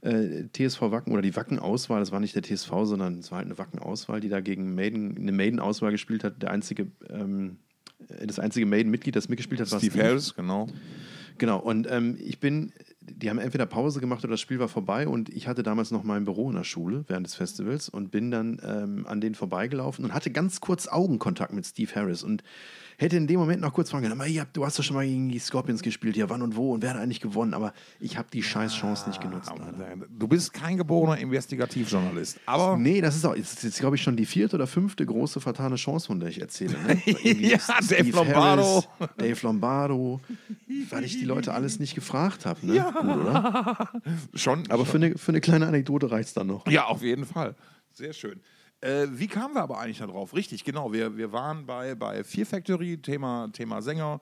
äh, TSV Wacken oder die Wacken-Auswahl, das war nicht der TSV, sondern es war halt eine Wacken-Auswahl, die da gegen Maiden, eine Maiden-Auswahl gespielt hat. Der einzige, ähm, äh, das einzige Maiden-Mitglied, das mitgespielt hat, war Steve Harris, genau. Genau, und ähm, ich bin, die haben entweder Pause gemacht oder das Spiel war vorbei und ich hatte damals noch mein Büro in der Schule während des Festivals und bin dann ähm, an denen vorbeigelaufen und hatte ganz kurz Augenkontakt mit Steve Harris und hätte in dem Moment noch kurz fragen können, "Aber, ja, du hast doch schon mal gegen die Scorpions gespielt, ja wann und wo und wer hat eigentlich gewonnen, aber ich habe die scheiß Chance nicht genutzt. leider. Du bist kein geborener Investigativjournalist, aber Nee, das ist auch, das ist jetzt glaube ich schon die vierte oder fünfte große vertane Chance, von der ich erzähle. Ne? Ja, Steve Dave Lombardo. Harris, Dave Lombardo, weil ich die Leute alles nicht gefragt habe. Ne? Gut, oder? schon. Aber für eine, für eine kleine Anekdote reicht es dann noch. Ja, auf jeden Fall. Sehr schön. Äh, wie kamen wir aber eigentlich da drauf? Richtig, genau. Wir, wir waren bei, bei Fear Factory, Thema, Thema Sänger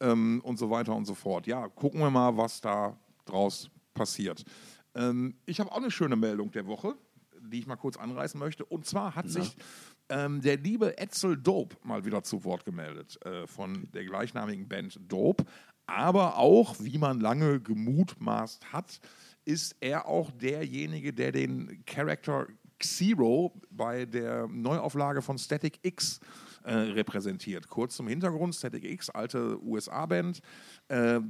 ähm, und so weiter und so fort. Ja, gucken wir mal, was da draus passiert. Ähm, ich habe auch eine schöne Meldung der Woche, die ich mal kurz anreißen möchte. Und zwar hat sich ähm, der liebe Etzel Dope mal wieder zu Wort gemeldet äh, von der gleichnamigen Band Dope. Aber auch, wie man lange gemutmaßt hat, ist er auch derjenige, der den Charakter Xero bei der Neuauflage von Static X äh, repräsentiert. Kurz zum Hintergrund: Static X, alte USA-Band. Äh,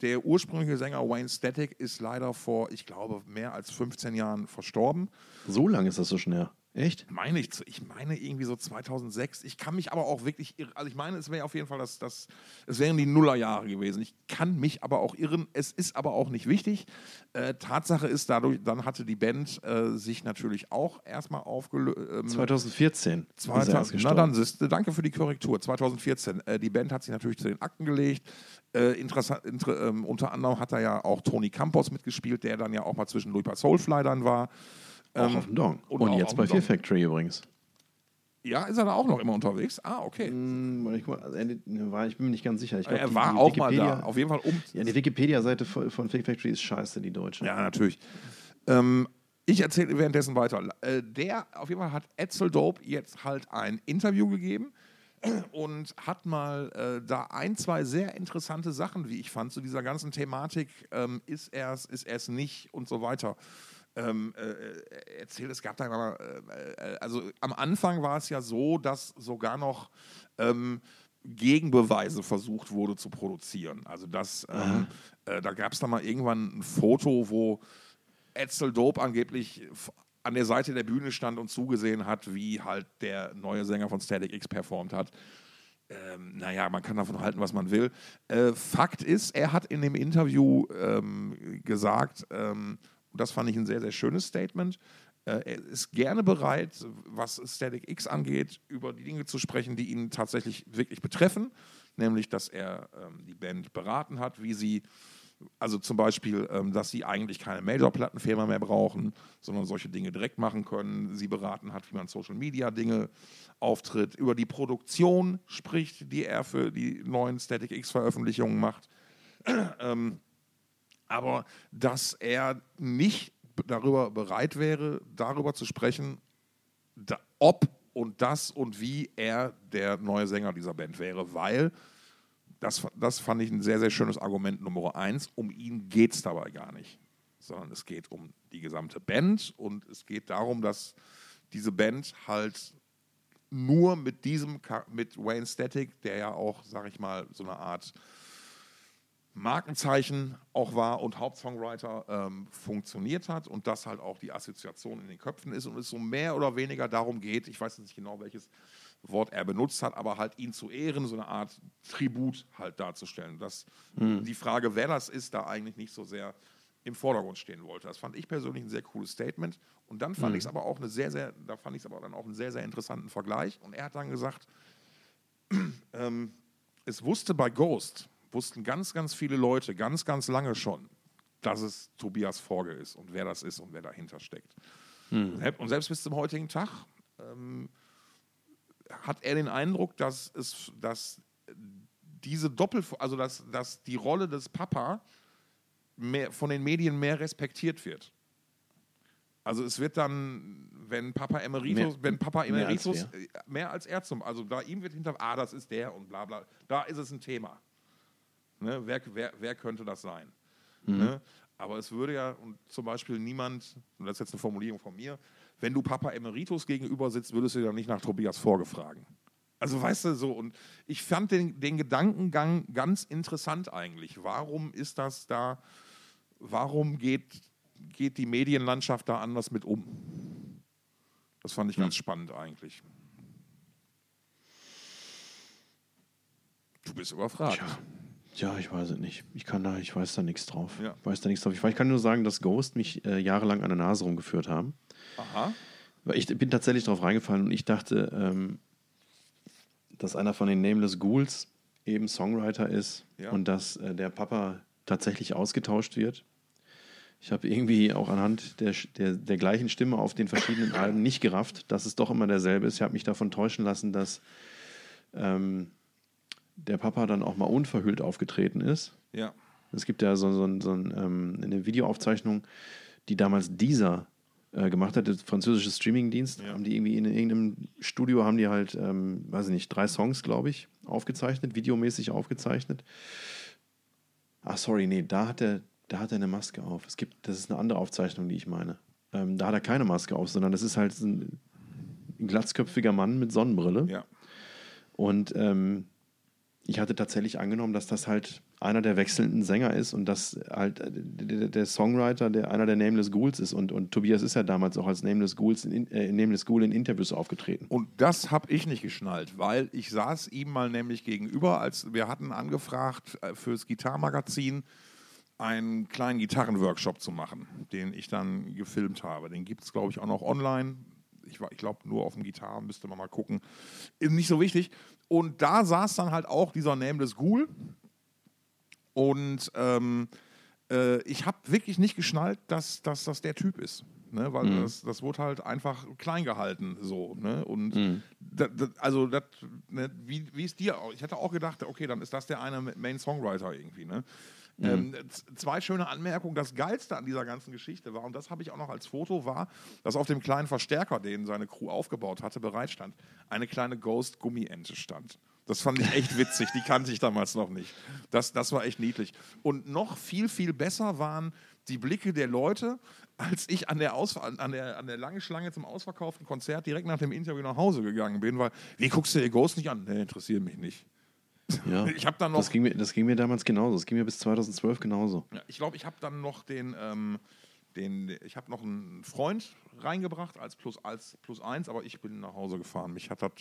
der ursprüngliche Sänger Wayne Static ist leider vor, ich glaube, mehr als 15 Jahren verstorben. So lange ist das so schnell. Echt? Meine ich, ich meine irgendwie so 2006. Ich kann mich aber auch wirklich irren. Also ich meine, es wäre auf jeden Fall das, das, es wären die Nullerjahre gewesen. Ich kann mich aber auch irren. Es ist aber auch nicht wichtig. Äh, Tatsache ist dadurch, dann hatte die Band äh, sich natürlich auch erstmal aufgelöst. Ähm, 2014. 2000, na dann danke für die Korrektur. 2014. Äh, die Band hat sich natürlich zu den Akten gelegt. Äh, interessant, inter, ähm, unter anderem hat da ja auch Tony Campos mitgespielt, der dann ja auch mal zwischen Louis Soulfly dann war. Auch ähm, auf dem Dong. Und, und jetzt bei Fear Factory übrigens. Ja, ist er da auch noch immer unterwegs? Ah, okay. Mm, ich, also, ich, bin mir nicht ganz sicher. Glaub, er war die auch Wikipedia, mal da, auf jeden Fall um. Ja, die Wikipedia-Seite von, Fake Factory ist scheiße, die deutsche. Ja, natürlich. Ähm, ich erzähle währenddessen weiter. Äh, der, auf jeden Fall hat Etzel Dope jetzt halt ein Interview gegeben und hat mal äh, da ein, zwei sehr interessante Sachen, wie ich fand, zu dieser ganzen Thematik, ähm, ist er es, ist er es nicht und so weiter ähm, äh, erzählt, es gab da mal, äh, äh, also am Anfang war es ja so, dass sogar noch ähm, Gegenbeweise versucht wurde zu produzieren. Also das, ähm, äh, da gab es dann mal irgendwann ein Foto, wo Etzel Dope angeblich an der Seite der Bühne stand und zugesehen hat, wie halt der neue Sänger von Static X performt hat. Ähm, naja, man kann davon halten, was man will. Äh, Fakt ist, er hat in dem Interview ähm, gesagt, ähm, und das fand ich ein sehr, sehr schönes Statement. Äh, er ist gerne bereit, was Static X angeht, über die Dinge zu sprechen, die ihn tatsächlich wirklich betreffen. Nämlich, dass er ähm, die Band beraten hat, wie sie, also zum Beispiel, ähm, dass sie eigentlich keine Major-Plattenfirma mehr brauchen, sondern solche Dinge direkt machen können. Sie beraten hat, wie man Social-Media-Dinge auftritt, über die Produktion spricht, die er für die neuen Static X-Veröffentlichungen macht. ähm, aber dass er nicht darüber bereit wäre, darüber zu sprechen, da, ob und das und wie er der neue Sänger dieser Band wäre, weil das, das fand ich ein sehr, sehr schönes Argument Nummer eins. Um ihn geht es dabei gar nicht, sondern es geht um die gesamte Band und es geht darum, dass diese Band halt nur mit diesem, mit Wayne Static, der ja auch, sag ich mal, so eine Art Markenzeichen auch war und Hauptsongwriter ähm, funktioniert hat und das halt auch die Assoziation in den Köpfen ist und es so mehr oder weniger darum geht, ich weiß nicht genau, welches Wort er benutzt hat, aber halt ihn zu ehren, so eine Art Tribut halt darzustellen. Das, mhm. Die Frage, wer das ist, da eigentlich nicht so sehr im Vordergrund stehen wollte. Das fand ich persönlich ein sehr cooles Statement. Und dann fand mhm. ich es aber auch eine sehr, sehr, da fand ich es aber dann auch einen sehr, sehr interessanten Vergleich. Und er hat dann gesagt, ähm, es wusste bei Ghost, wussten ganz, ganz viele Leute ganz, ganz lange schon, dass es Tobias Forge ist und wer das ist und wer dahinter steckt. Hm. Und selbst bis zum heutigen Tag ähm, hat er den Eindruck, dass, es, dass diese Doppel, also dass, dass die Rolle des Papa mehr, von den Medien mehr respektiert wird. Also es wird dann, wenn Papa Emeritus, mehr, wenn Papa Emeritus mehr als, äh, mehr als er zum, also da ihm wird hinter, ah, das ist der und bla bla, da ist es ein Thema. Ne? Wer, wer, wer könnte das sein? Mhm. Ne? Aber es würde ja und zum Beispiel niemand, und das ist jetzt eine Formulierung von mir, wenn du Papa Emeritus gegenüber sitzt, würdest du ja nicht nach Tobias vorgefragen. Also weißt du so, und ich fand den, den Gedankengang ganz interessant eigentlich. Warum ist das da, warum geht, geht die Medienlandschaft da anders mit um? Das fand ich mhm. ganz spannend eigentlich. Du bist überfragt. Tja. Ja, ich weiß es nicht. Ich kann da, ich weiß da nichts drauf. Ja. Ich weiß da nichts drauf. Ich, ich kann nur sagen, dass Ghost mich äh, jahrelang an der Nase rumgeführt haben. Aha. Weil ich bin tatsächlich drauf reingefallen und ich dachte, ähm, dass einer von den Nameless Ghouls eben Songwriter ist ja. und dass äh, der Papa tatsächlich ausgetauscht wird. Ich habe irgendwie auch anhand der, der, der gleichen Stimme auf den verschiedenen Alben nicht gerafft, dass es doch immer derselbe ist. Ich habe mich davon täuschen lassen, dass ähm, der Papa dann auch mal unverhüllt aufgetreten ist. Ja. Es gibt ja so, so, so ähm, eine Videoaufzeichnung, die damals dieser äh, gemacht hat, der französische Streamingdienst. Ja. Haben die irgendwie in irgendeinem Studio haben die halt, ähm, weiß ich nicht, drei Songs, glaube ich, aufgezeichnet, videomäßig aufgezeichnet. Ach, sorry, nee, da hat der da hat er eine Maske auf. Es gibt, das ist eine andere Aufzeichnung, die ich meine. Ähm, da hat er keine Maske auf, sondern das ist halt ein, ein glatzköpfiger Mann mit Sonnenbrille. Ja. Und ähm, ich hatte tatsächlich angenommen, dass das halt einer der wechselnden Sänger ist und dass halt äh, der, Songwriter der einer der Nameless Ghouls ist. Und, und Tobias ist ja damals auch als Nameless, Ghouls in, äh, Nameless Ghoul in Interviews aufgetreten. Und das habe ich nicht geschnallt, weil ich saß ihm mal nämlich gegenüber, als wir hatten angefragt äh, fürs Gitarrmagazin einen kleinen Gitarrenworkshop zu machen, den ich dann gefilmt habe. Den gibt es, glaube ich, auch noch online. Ich, ich glaube, nur auf dem Gitarre müsste man mal gucken. Ist nicht so wichtig. Und da saß dann halt auch dieser Nameless Ghoul. Und ähm, äh, ich habe wirklich nicht geschnallt, dass, dass das der Typ ist. Ne? Weil das, das wurde halt einfach klein gehalten. So, ne? Und da, da, also, das, ne? wie, wie ist dir? auch? Ich hätte auch gedacht, okay, dann ist das der eine Main Songwriter irgendwie. Ne? Ähm, z- zwei schöne Anmerkungen. Das Geilste an dieser ganzen Geschichte war, und das habe ich auch noch als Foto, war, dass auf dem kleinen Verstärker, den seine Crew aufgebaut hatte, bereit stand, eine kleine Ghost-Gummiente stand. Das fand ich echt witzig, die kannte ich damals noch nicht. Das, das war echt niedlich. Und noch viel, viel besser waren die Blicke der Leute, als ich an der, Aus an der, an der langen Schlange zum ausverkauften Konzert direkt nach dem Interview nach Hause gegangen bin, weil, wie guckst du dir Ghost nicht an? Nee, interessiert mich nicht. Ja. Ich habe dann noch Das ging, mir, das ging mir damals genauso. Das ging mir bis 2012 genauso. Ja, ich glaube, ich habe dann noch den, ähm, den ich habe noch einen Freund reingebracht als plus, als plus eins, aber ich bin nach Hause gefahren. Mich hat das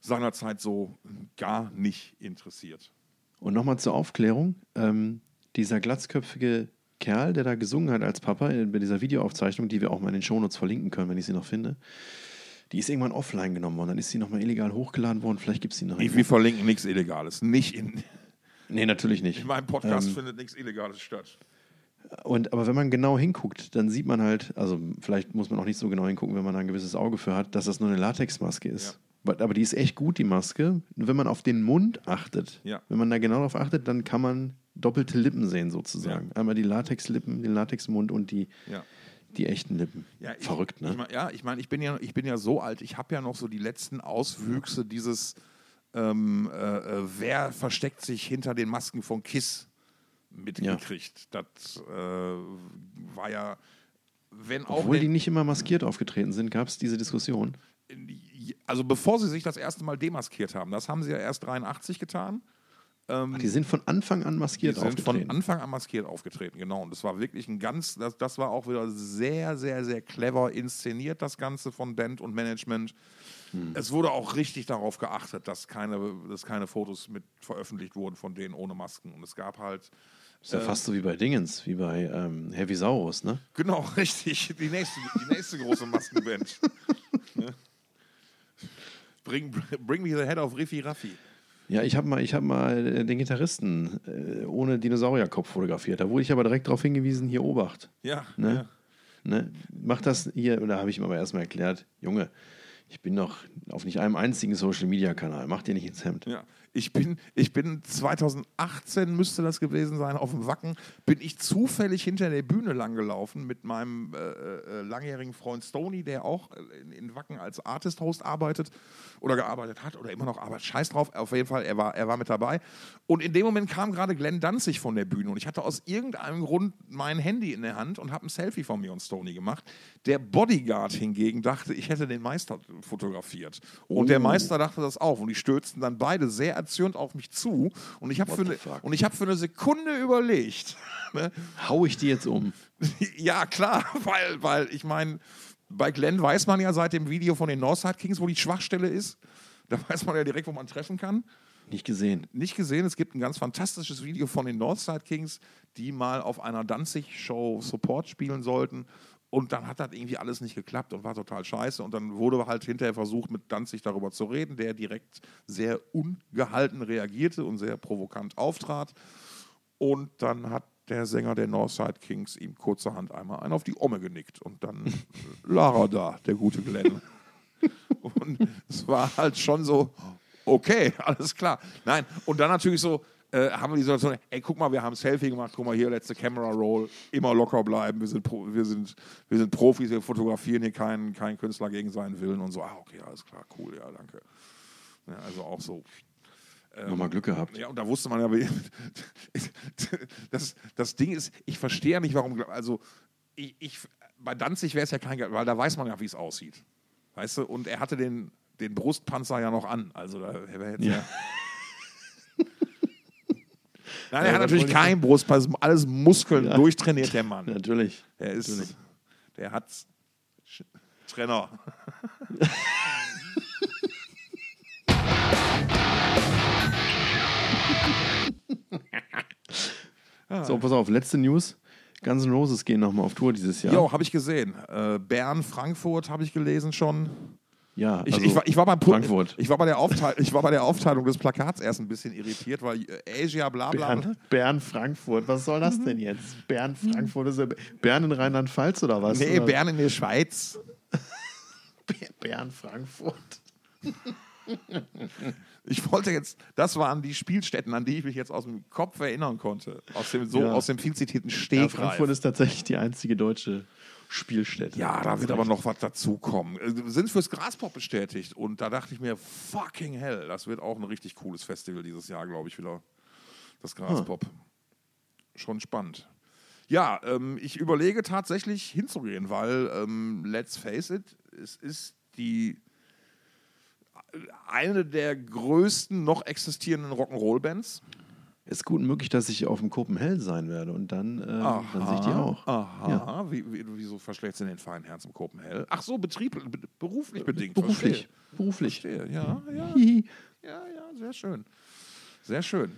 seinerzeit so gar nicht interessiert. Und nochmal zur Aufklärung: ähm, dieser glatzköpfige Kerl, der da gesungen hat als Papa bei dieser Videoaufzeichnung, die wir auch mal in den Shownotes verlinken können, wenn ich sie noch finde, die ist irgendwann offline genommen worden. Dann ist sie nochmal illegal hochgeladen worden. Vielleicht gibt es sie noch. Ich, wir verlinken nichts Illegales. Nicht in, Nee, natürlich nicht. in meinem Podcast Ähm, findet nichts Illegales statt. Und, aber wenn man genau hinguckt, dann sieht man halt, also vielleicht muss man auch nicht so genau hingucken, wenn man da ein gewisses Auge für hat, dass das nur eine Latexmaske ist. Aber aber die ist echt gut, die Maske. Und wenn man auf den Mund achtet, Ja. wenn man da genau darauf achtet, dann kann man doppelte Lippen sehen sozusagen. Einmal die Latexlippen, den Latexmund und die, Ja. Die echten Lippen. Ja, ich, Verrückt, ne? Ich mein, ja, ich meine, ich bin ja, ich bin ja so alt, ich habe ja noch so die letzten Auswüchse dieses, ähm, äh, äh, wer versteckt sich hinter den Masken von Kiss mitgekriegt. Das äh, war ja, wenn auch. Obwohl die nicht immer maskiert aufgetreten sind, gab es diese Diskussion. also bevor sie sich das erste Mal demaskiert haben, das haben sie ja erst 83 getan. Ach, die sind von Anfang an Die maskiert sind aufgetreten. von Anfang an maskiert aufgetreten, genau. Und das war wirklich ein ganz, das, das war auch wieder sehr, sehr, sehr clever inszeniert, das Ganze von Dent und Management. Hm. Es wurde auch richtig darauf geachtet, dass keine, dass keine Fotos mit veröffentlicht wurden von denen ohne Masken. Und es gab halt, ist ja fast so wie bei Dingens, wie bei ähm, Heavy Saurus, ne? genau, richtig, die nächste, die nächste große Maskenband. ne? bring, bring me the head of Riffi Raffi. Ja, ich habe mal, ich hab mal äh, den Gitarristen äh, ohne Dinosaurierkopf fotografiert. Da wurde ich aber direkt darauf hingewiesen, hier Obacht. Ja, Ne? ja. Ne? Mach das hier, und da habe ich ihm aber erstmal erklärt, Junge, ich bin doch auf nicht einem einzigen Social-Media-Kanal, mach dir nicht ins Hemd. Ja, ich bin, ich bin 2018 müsste das gewesen sein, auf dem Wacken, bin ich zufällig hinter der Bühne langgelaufen mit meinem äh, äh, langjährigen Freund Stony, der auch äh, in, in Wacken als Artist-Host arbeitet oder gearbeitet hat oder immer noch arbeitet. Scheiß drauf, auf jeden Fall, er war, er war mit dabei. Und in dem Moment kam gerade Glenn Danzig von der Bühne und ich hatte aus irgendeinem Grund mein Handy in der Hand und habe ein Selfie von mir und Stony gemacht. Der Bodyguard hingegen dachte, ich hätte den Meister fotografiert. Und der Meister dachte das auch. Und die stürzten dann beide sehr erzürnt auf mich zu. Und ich habe für, ne, fuck? und ich hab für eine Sekunde überlegt. ne? Hau ich die jetzt um? ja, klar, weil, weil ich meine, bei Glenn weiß man ja seit dem Video von den Northside Kings, wo die Schwachstelle ist. Da weiß man ja direkt, wo man treffen kann. Nicht gesehen. Nicht gesehen, es gibt ein ganz fantastisches Video von den Northside Kings, die mal auf einer Danzig-Show Support spielen sollten. Und dann hat das irgendwie alles nicht geklappt und war total scheiße. Und dann wurde halt hinterher versucht, mit Danzig darüber zu reden, der direkt sehr ungehalten reagierte und sehr provokant auftrat. Und dann hat der Sänger der Northside Kings ihm kurzerhand einmal einen auf die Omme genickt. Und dann Lara da, der gute Glenn. Und es war halt schon so, okay, alles klar. Nein, und dann natürlich so, äh, haben wir die Situation, ey, guck mal, wir haben ein Selfie gemacht, guck mal hier, letzte Camera Roll, immer locker bleiben, wir sind, Pro, wir sind, wir sind Profis, wir fotografieren hier keinen, keinen Künstler gegen seinen Willen und so, ah, okay, alles klar, cool, ja, danke. Ja, also auch so. Nochmal Glück gehabt. Ja, und da wusste man ja, wie- das, das Ding ist, ich verstehe ja nicht, warum. Also, ich, ich bei Danzig wäre es ja kein, weil da weiß man ja, wie es aussieht. Weißt du? Und er hatte den, den Brustpanzer ja noch an. Also, da jetzt ja. ja Nein, er hat natürlich keinen Brustpanzer, alles Muskeln, ja. durchtrainiert der Mann. Natürlich. Er ist, natürlich. der hat Trenner. so, pass auf, letzte News. Guns N' Roses gehen nochmal auf Tour dieses Jahr. Ja, habe ich gesehen. Äh, Bern, Frankfurt habe ich gelesen schon. Ja, ich, also ich, war, ich, war beim Frankfurt. Ich war, bei der Aufteilung, ich war bei der Aufteilung des Plakats erst ein bisschen irritiert, weil äh, Asia, bla bla. Bern, Bern, Frankfurt, was soll das denn jetzt? Bern, Frankfurt, ist ja Bern in Rheinland-Pfalz oder was? Nee, oder? Bern in der Schweiz. Bern, Frankfurt. Ich wollte jetzt, das waren die Spielstätten, an die ich mich jetzt aus dem Kopf erinnern konnte. Aus dem, so, ja. aus dem viel zitierten Stegreif. Ja, Frankfurt ist tatsächlich die einzige deutsche Spielstätte. Ja, da wird aber noch was dazukommen. Äh, sind fürs Graspop bestätigt. Und da dachte ich mir, fucking hell, das wird auch ein richtig cooles Festival dieses Jahr, glaube ich, wieder. Das Graspop. Hm. Schon spannend. Ja, ähm, ich überlege tatsächlich hinzugehen, weil, ähm, let's face it, es ist die eine der größten noch existierenden Rock'n'Roll-Bands. Ist gut möglich, dass ich auf dem Copenhagen sein werde und dann, äh, dann sehe ich die auch. Aha. Ja. Wie, wie, wieso verschlägst du den feinen Herz im Copenhagen? Ach so, Betrieb, beruflich bedingt. Beruflich. Verstehe. Beruflich. Verstehe. Ja, ja. ja, ja, sehr schön. Sehr schön.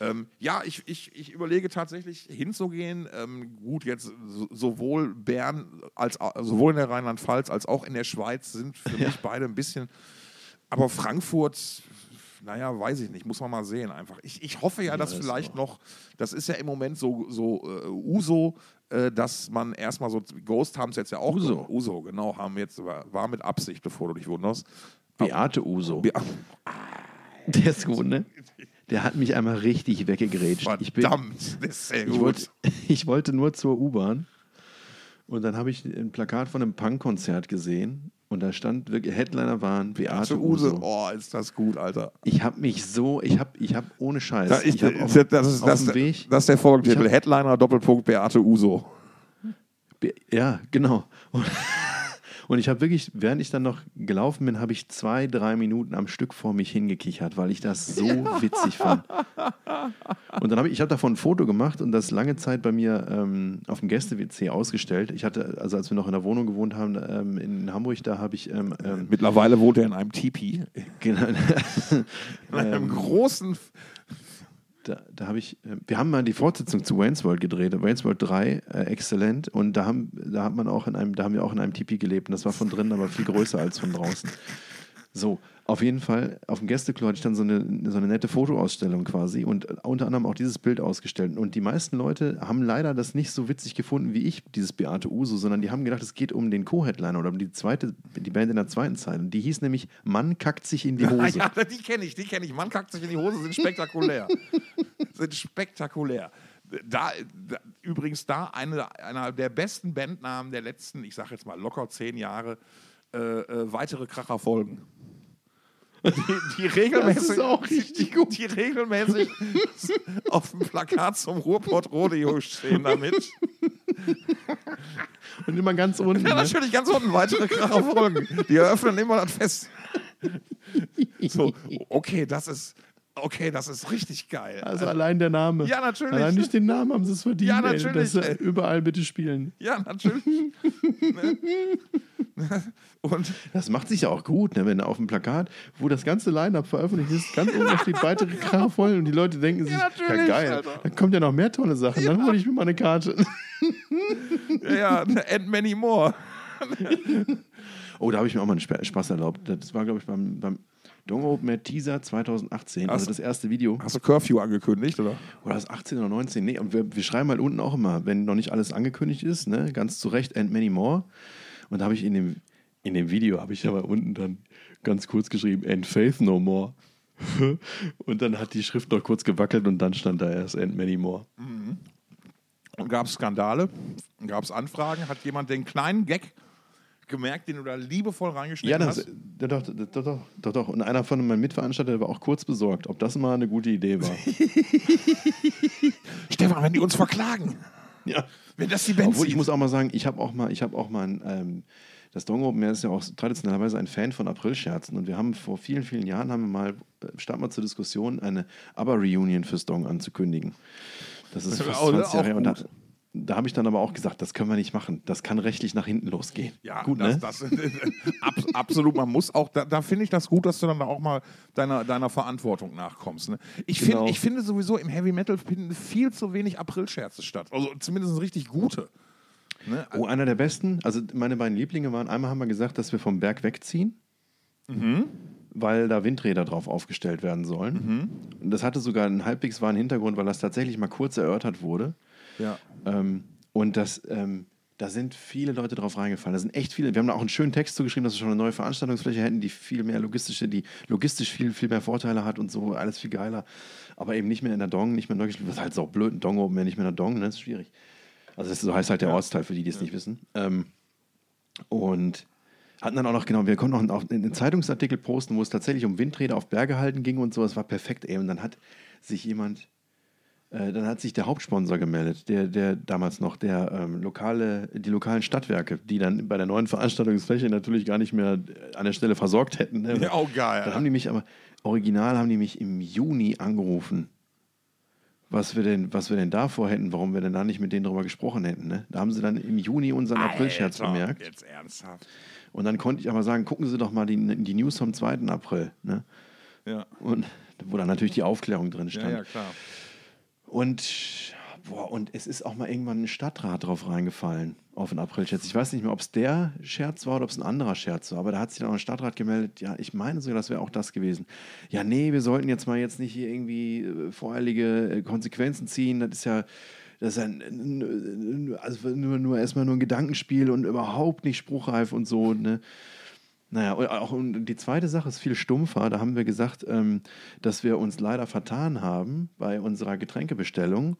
Ähm, ja, ich, ich, ich überlege tatsächlich hinzugehen. Ähm, gut, jetzt sowohl Bern als sowohl in der Rheinland-Pfalz als auch in der Schweiz sind für ja. mich beide ein bisschen aber Frankfurt, naja, weiß ich nicht, muss man mal sehen einfach. Ich, ich hoffe ja, dass ja, das vielleicht noch, das ist ja im Moment so, so uh, Uso, uh, dass man erstmal so, Ghost haben es jetzt ja auch. Uso. Uso, genau, haben jetzt, war mit Absicht, bevor du dich wunderst. Beate Uso. Be der ist gut, ne? Der hat mich einmal richtig weggegrätscht. Verdammt, ich bin, das ist sehr gut. Ich wollte, ich wollte nur zur U-Bahn und dann habe ich ein Plakat von einem Punk-Konzert gesehen und da stand wirklich, Headliner waren Beate Use. Uso. Oh, ist das gut, Alter. Ich habe mich so, ich habe ich hab ohne Scheiß. Da, ich, ich auf, das, ist, das, Weg, das ist der Folgentitel. Headliner Doppelpunkt Beate Uso. Be ja, genau. Und und ich habe wirklich, während ich dann noch gelaufen bin, habe ich zwei, drei Minuten am Stück vor mich hingekichert, weil ich das so witzig fand. Und dann habe ich, ich habe davon ein Foto gemacht und das lange Zeit bei mir ähm, auf dem Gäste-WC ausgestellt. Ich hatte, also als wir noch in der Wohnung gewohnt haben ähm, in Hamburg, da habe ich. Ähm, ähm Mittlerweile wohnt er in einem Tipi. Genau. in einem großen da, da habe ich, äh, wir haben mal die Fortsetzung zu Wayne's World gedreht, Wayne's World 3, äh, exzellent. Und da haben, da hat man auch in einem, da haben wir auch in einem Tipi gelebt. Und das war von drinnen aber viel größer als von draußen. So, auf jeden Fall, auf dem Gästeklo hatte ich dann so eine, so eine nette Fotoausstellung quasi und unter anderem auch dieses Bild ausgestellt. Und die meisten Leute haben leider das nicht so witzig gefunden wie ich, dieses Beate Uso, sondern die haben gedacht, es geht um den Co-Headliner oder um die zweite, die Band in der zweiten Zeile. Und die hieß nämlich Mann kackt sich in die Hose. Ja, die kenne ich, die kenne ich. Mann kackt sich in die Hose sind spektakulär. sind spektakulär. Da, da, übrigens da eine, einer der besten Bandnamen der letzten, ich sage jetzt mal locker zehn Jahre, äh, äh, weitere Kracher folgen. Die, die regelmäßig, die, die, regelmäßig auf dem Plakat zum Ruhrport Rodeo stehen damit. Und immer ganz unten. Ja, ne? natürlich ganz unten weitere Kracher folgen. Die eröffnen immer das Fest. So, okay, das ist, Okay, das ist richtig geil. Also allein der Name. Ja, natürlich. Allein durch den Namen haben sie es verdient. Ja, natürlich. Ey, dass überall bitte spielen. Ja, natürlich. Und das macht sich ja auch gut, ne, wenn auf dem Plakat, wo das ganze Line-Up veröffentlicht ist, ganz oben steht weitere voll und die Leute denken sich, ja, ja geil, Alter. da kommt ja noch mehr tolle Sachen, ja. dann hole ich mir mal eine Karte. ja, and many more. oh, da habe ich mir auch mal einen Spaß erlaubt. Das war, glaube ich, beim, beim Dong Open Air Teaser 2018, hast, also das erste Video. Hast du Curfew angekündigt, oder? Oder das 18 oder 19? Nee, und wir, wir schreiben halt unten auch immer, wenn noch nicht alles angekündigt ist, ne, ganz zu Recht, and many more. Und da habe ich in dem, in dem Video, habe ich aber unten dann ganz kurz geschrieben, and faith no more. und dann hat die Schrift noch kurz gewackelt und dann stand da erst and many more. Mhm. Und gab es Skandale? Gab es Anfragen? Hat jemand den kleinen Gag gemerkt, den du da liebevoll reingeschnitten ja, das, hast? Ja, doch, doch, doch, doch, doch. Und einer von meinen Mitveranstaltern war auch kurz besorgt, ob das mal eine gute Idee war. Stefan, wenn die uns verklagen. Ja. Wenn das die Band Obwohl, ich muss auch mal sagen, ich habe auch mal, ich habe auch mal ein, ähm, das Dong Open Air ist ja auch traditionellerweise ein Fan von Aprilscherzen und wir haben vor vielen, vielen Jahren haben wir mal, äh, stand mal zur Diskussion, eine ABBA-Reunion fürs Dong anzukündigen. Das ist fast wäre auch- 20 Jahre her. Da, habe ich dann aber auch gesagt, das können wir nicht machen. Das kann rechtlich nach hinten losgehen. Ja, gut, das, ne? das, ab, absolut. Man muss auch, da, da finde ich das gut, dass du dann da auch mal deiner, deiner Verantwortung nachkommst. Ne? Ich, Genau. find, ich finde sowieso im Heavy Metal finden viel zu wenig Aprilscherze statt. Also zumindest richtig gute. Ne? Oh, einer der besten. Also meine beiden Lieblinge waren, einmal haben wir gesagt, dass wir vom Berg wegziehen, weil da Windräder drauf aufgestellt werden sollen. Und das hatte sogar einen halbwegs wahren Hintergrund, weil das tatsächlich mal kurz erörtert wurde. Ja. Ähm, und das, ähm, da sind viele Leute drauf reingefallen. Da sind echt viele. Wir haben da auch einen schönen Text zugeschrieben, dass wir schon eine neue Veranstaltungsfläche hätten, die viel mehr logistische, die logistisch viel, viel mehr Vorteile hat und so, alles viel geiler. Aber eben nicht mehr in der Dong, nicht mehr in Deutschland. Das ist halt so blöd, ein Dong oben, nicht mehr in der Dong, ne? das ist schwierig. Also das so heißt halt der Ortsteil, für die, die es nicht wissen. Ähm, und hatten dann auch noch, genau, wir konnten auch einen Zeitungsartikel posten, wo es tatsächlich um Windräder auf Berge halten ging und so. Es war perfekt, ey. Und dann hat sich jemand, äh, dann hat sich der Hauptsponsor gemeldet, der, der damals noch, der ähm, lokale, die lokalen Stadtwerke, die dann bei der neuen Veranstaltungsfläche natürlich gar nicht mehr an der Stelle versorgt hätten. Ne? Ja, oh, geil. Dann haben die mich aber, original haben die mich im Juni angerufen, was wir denn, was wir denn davor hätten, warum wir denn da nicht mit denen drüber gesprochen hätten. Ne? Da haben sie dann im Juni unseren Aprilscherz bemerkt. Jetzt ernsthaft. Und dann konnte ich aber sagen, gucken Sie doch mal die, die News vom 2. April. Ne? Ja. Und wo dann natürlich die Aufklärung drin Ja, stand. ja, klar. Und, boah, und es ist auch mal irgendwann ein Stadtrat drauf reingefallen auf den Aprilscherz. Ich weiß nicht mehr, ob es der Scherz war oder ob es ein anderer Scherz war, aber da hat sich dann auch ein Stadtrat gemeldet, ja, ich meine sogar, das wäre auch das gewesen. Ja, nee, wir sollten jetzt mal jetzt nicht hier irgendwie äh, voreilige äh, Konsequenzen ziehen, das ist ja das ist ja n- n- also nur, nur erstmal nur ein Gedankenspiel und überhaupt nicht spruchreif und so, ne? Naja, und auch und die zweite Sache ist viel stumpfer. Da haben wir gesagt, ähm, dass wir uns leider vertan haben bei unserer Getränkebestellung,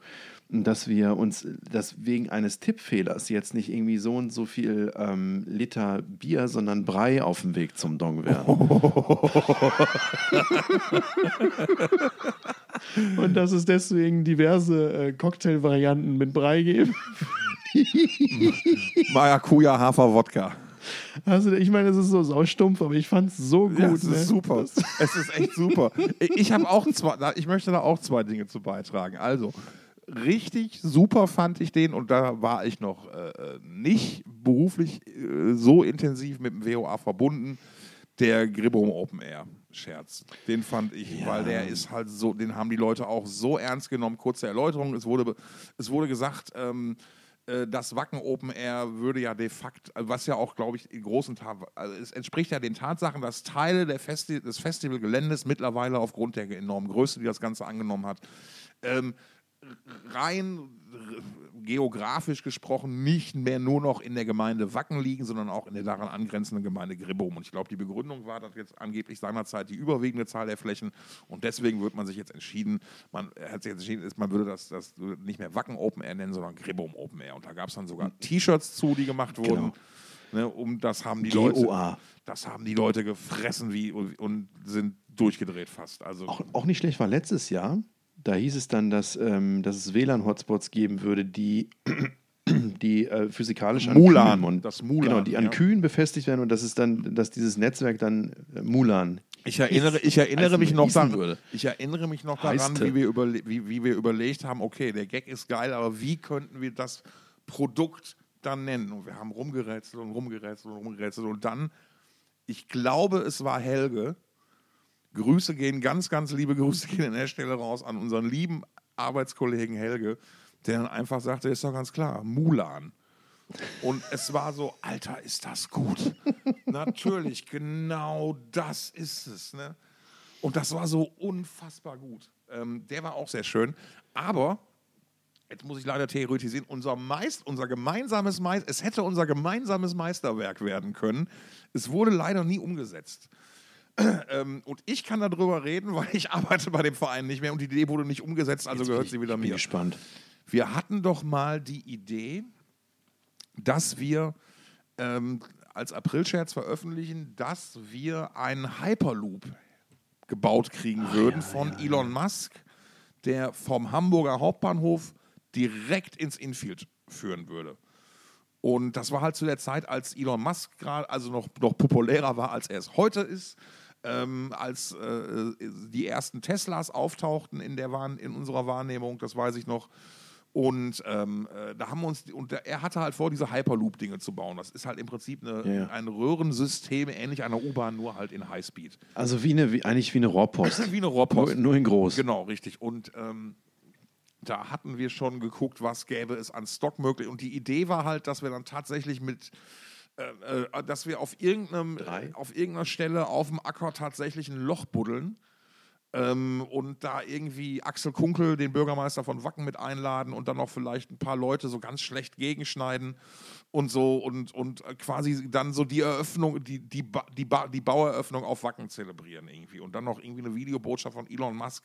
dass wir uns, dass wegen eines Tippfehlers jetzt nicht irgendwie so und so viel ähm, Liter Bier, sondern Brei auf dem Weg zum Dong wären. und dass es deswegen diverse äh, Cocktailvarianten mit Brei gibt. Maracuja, Hafer, Wodka. Also ich meine, es ist so saustumpf, aber ich fand es so gut. Ja, es ist ne? super. Es ist echt super. Ich habe auch zwei, ich möchte da auch zwei Dinge zu beitragen. Also, richtig super fand ich den und da war ich noch äh, nicht beruflich äh, so intensiv mit dem WOA verbunden. Der Gribum Open Air Scherz. Den fand ich, Ja. weil der ist halt so, den haben die Leute auch so ernst genommen. Kurze Erläuterung: Es wurde, es wurde gesagt, ähm, äh, das Wacken Open Air würde ja de facto, also was ja auch, glaube ich, in großen Teil, also es entspricht ja den Tatsachen, dass Teile Festi des Festivalgeländes mittlerweile aufgrund der enormen Größe, die das Ganze angenommen hat, ähm, rein geografisch gesprochen nicht mehr nur noch in der Gemeinde Wacken liegen, sondern auch in der daran angrenzenden Gemeinde Gribbum. Und ich glaube, die Begründung war, dass jetzt angeblich seinerzeit die überwiegende Zahl der Flächen und deswegen wird man sich jetzt entschieden, man hat sich jetzt entschieden, man würde das, das nicht mehr Wacken Open Air nennen, sondern Gribbum Open Air. Und da gab es dann sogar T-Shirts zu, die gemacht wurden. Ne, um das haben die Leute, das haben die Leute gefressen wie und, und sind durchgedreht fast. Also Auch, auch nicht schlecht war letztes Jahr. Da hieß es dann, dass, ähm, dass es WLAN-Hotspots geben würde, die, die äh, physikalisch an Mulan, Kühen und, das Mulan, genau, die an ja. Kühen befestigt werden und dass es dann, dass dieses Netzwerk dann äh, Mulan. Ich erinnere, ich erinnere mich noch daran, würde. ich erinnere mich noch daran, wie wir, überle wie, wie wir überlegt haben, okay, der Gag ist geil, aber wie könnten wir das Produkt dann nennen? Und wir haben rumgerätselt und rumgerätselt und rumgerätselt und dann, ich glaube, es war Helge. Grüße gehen, ganz, ganz liebe Grüße gehen an der Stelle raus an unseren lieben Arbeitskollegen Helge, der dann einfach sagte, ist doch ganz klar, Mulan. Und es war so, Alter, ist das gut. Natürlich, genau das ist es. Ne? Und das war so unfassbar gut. Ähm, der war auch sehr schön. Aber, jetzt muss ich leider theoretisieren, unser, Meist, unser gemeinsames Meister, es hätte unser gemeinsames Meisterwerk werden können. Es wurde leider nie umgesetzt. Ähm, und ich kann darüber reden, weil ich arbeite bei dem Verein nicht mehr und die Idee wurde nicht umgesetzt, also Jetzt gehört sie ich- wieder ich bin mir. gespannt. Wir hatten doch mal die Idee, dass wir ähm, als Aprilscherz veröffentlichen, dass wir einen Hyperloop gebaut kriegen würden von Elon Musk, der vom Hamburger Hauptbahnhof direkt ins Infield führen würde. Und das war halt zu der Zeit, als Elon Musk gerade also noch, noch populärer war, als er es heute ist. Ähm, als äh, die ersten Teslas auftauchten in, der Wahrn in unserer Wahrnehmung, das weiß ich noch. Und ähm, äh, da haben wir uns, und er hatte halt vor, diese Hyperloop-Dinge zu bauen. Das ist halt im Prinzip eine, Ja. ein Röhrensystem, ähnlich einer U-Bahn, nur halt in Highspeed. Also wie eine, wie, eigentlich wie eine Rohrpost. Wie eine nur, Rohrpost. nur in groß. Genau, richtig. Und ähm, da hatten wir schon geguckt, was gäbe es an Stock möglich. Und die Idee war halt, dass wir dann tatsächlich mit, äh, äh, dass wir auf, irgendeinem, Drei. auf irgendeiner Stelle auf dem Acker tatsächlich ein Loch buddeln. Ähm, und da irgendwie Axel Kunkel, den Bürgermeister von Wacken, mit einladen und dann noch vielleicht ein paar Leute so ganz schlecht gegenschneiden und so und, und äh, quasi dann so die Eröffnung, die, die, Ba- die, Ba- die Baueröffnung auf Wacken zelebrieren irgendwie und dann noch irgendwie eine Videobotschaft von Elon Musk.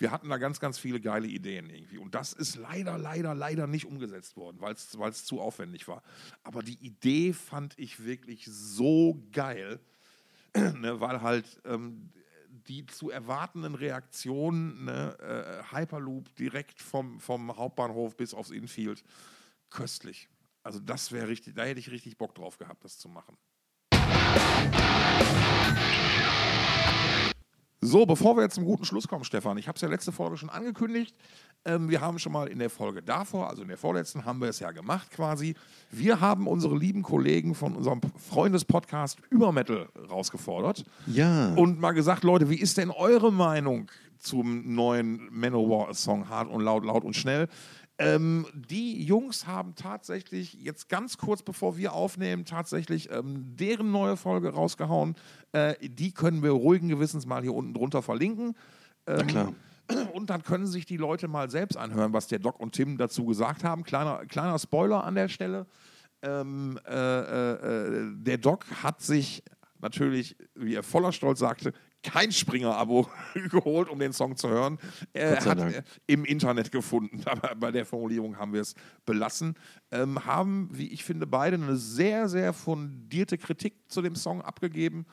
Wir hatten da ganz, ganz viele geile Ideen irgendwie und das ist leider, leider, leider nicht umgesetzt worden, weil es zu aufwendig war. Aber die Idee fand ich wirklich so geil, ne, weil halt ähm, die zu erwartenden Reaktionen, ne, äh, Hyperloop direkt vom, vom Hauptbahnhof bis aufs Infield, köstlich. Also das wäre richtig, da hätte ich richtig Bock drauf gehabt, das zu machen. So, bevor wir jetzt zum guten Schluss kommen, Stefan, ich habe es ja letzte Folge schon angekündigt. Ähm, wir haben schon mal in der Folge davor, also in der vorletzten, haben wir es ja gemacht quasi. Wir haben unsere lieben Kollegen von unserem Freundespodcast über Metal rausgefordert Ja. und mal gesagt, Leute, wie ist denn eure Meinung zum neuen Manowar-Song Hart und laut, laut und schnell? Ähm, die Jungs haben tatsächlich jetzt ganz kurz bevor wir aufnehmen, tatsächlich ähm, deren neue Folge rausgehauen. Äh, die können wir ruhigen Gewissens mal hier unten drunter verlinken. Ähm, Na klar. Und dann können sich die Leute mal selbst anhören, was der Doc und Tim dazu gesagt haben. Kleiner, kleiner Spoiler an der Stelle. Ähm, äh, äh, äh, der Doc hat sich natürlich, wie er voller Stolz sagte, kein Springer-Abo geholt, um den Song zu hören. Er hat Dank. äh, im Internet gefunden, aber bei der Formulierung haben wir es belassen. Ähm, haben, wie ich finde, beide eine sehr, sehr fundierte Kritik zu dem Song abgegeben.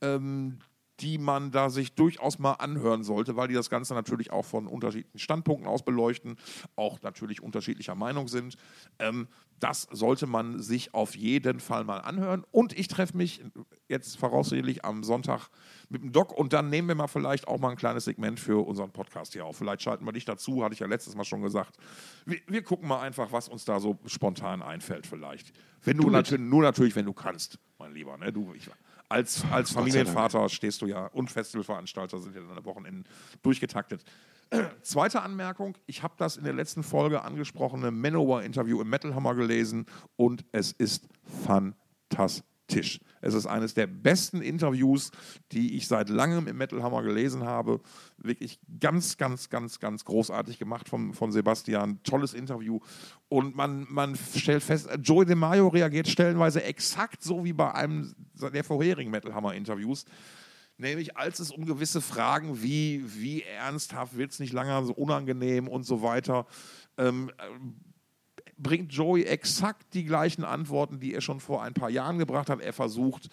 Ähm, die man da sich durchaus mal anhören sollte, weil die das Ganze natürlich auch von unterschiedlichen Standpunkten aus beleuchten, auch natürlich unterschiedlicher Meinung sind. Ähm, das sollte man sich auf jeden Fall mal anhören. Und ich treffe mich jetzt voraussichtlich am Sonntag mit dem Doc und dann nehmen wir mal vielleicht auch mal ein kleines Segment für unseren Podcast hier auf. Vielleicht schalten wir dich dazu, hatte ich ja letztes Mal schon gesagt. Wir, wir gucken mal einfach, was uns da so spontan einfällt vielleicht. Wenn du mit. natürlich, nur natürlich, wenn du kannst, mein Lieber. Ne? Du, ich, als, als. Familienvater stehst du ja und Festivalveranstalter sind ja dann am Wochenende durchgetaktet. Zweite Anmerkung, ich habe das in der letzten Folge angesprochene Manowar-Interview im Metal Hammer gelesen und es ist fantastisch. Es ist eines der besten Interviews, die ich seit langem im Metal Hammer gelesen habe. Wirklich ganz, ganz, ganz, ganz großartig gemacht von, von Sebastian. Tolles Interview. Und man, man stellt fest, Joey DeMaio reagiert stellenweise exakt so wie bei einem der vorherigen Metal Hammer Interviews. Nämlich als es um gewisse Fragen wie, wie ernsthaft wird es nicht länger so unangenehm und so weiter, ähm, bringt Joey exakt die gleichen Antworten, die er schon vor ein paar Jahren gebracht hat. Er versucht,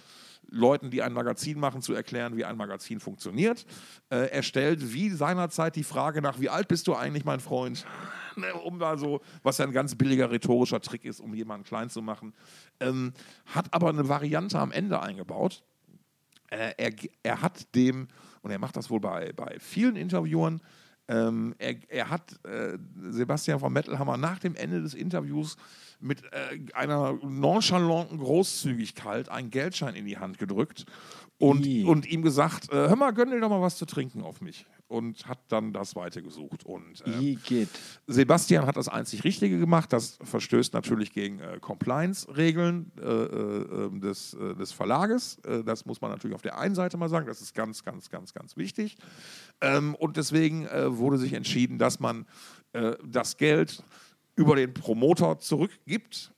Leuten, die ein Magazin machen, zu erklären, wie ein Magazin funktioniert. Äh, er stellt wie seinerzeit die Frage nach, wie alt bist du eigentlich, mein Freund? Ne, um da so, was ja ein ganz billiger rhetorischer Trick ist, um jemanden klein zu machen. Ähm, hat aber eine Variante am Ende eingebaut. Äh, er, er hat dem, und er macht das wohl bei, bei vielen Interviewern, ähm, er, er hat äh, Sebastian von Metalhammer nach dem Ende des Interviews mit äh, einer nonchalanten Großzügigkeit einen Geldschein in die Hand gedrückt und, und ihm gesagt, äh, hör mal, gönn dir doch mal was zu trinken auf mich. Und hat dann das weitergesucht. Und Igitt. Sebastian hat das einzig Richtige gemacht. Das verstößt natürlich gegen äh, Compliance-Regeln äh, äh, ähm, des, äh, des Verlages. Äh, das muss man natürlich auf der einen Seite mal sagen. Das ist ganz, ganz, ganz, ganz wichtig. Ähm, und deswegen äh, wurde sich entschieden, dass man äh, das Geld über den Promoter zurückgibt.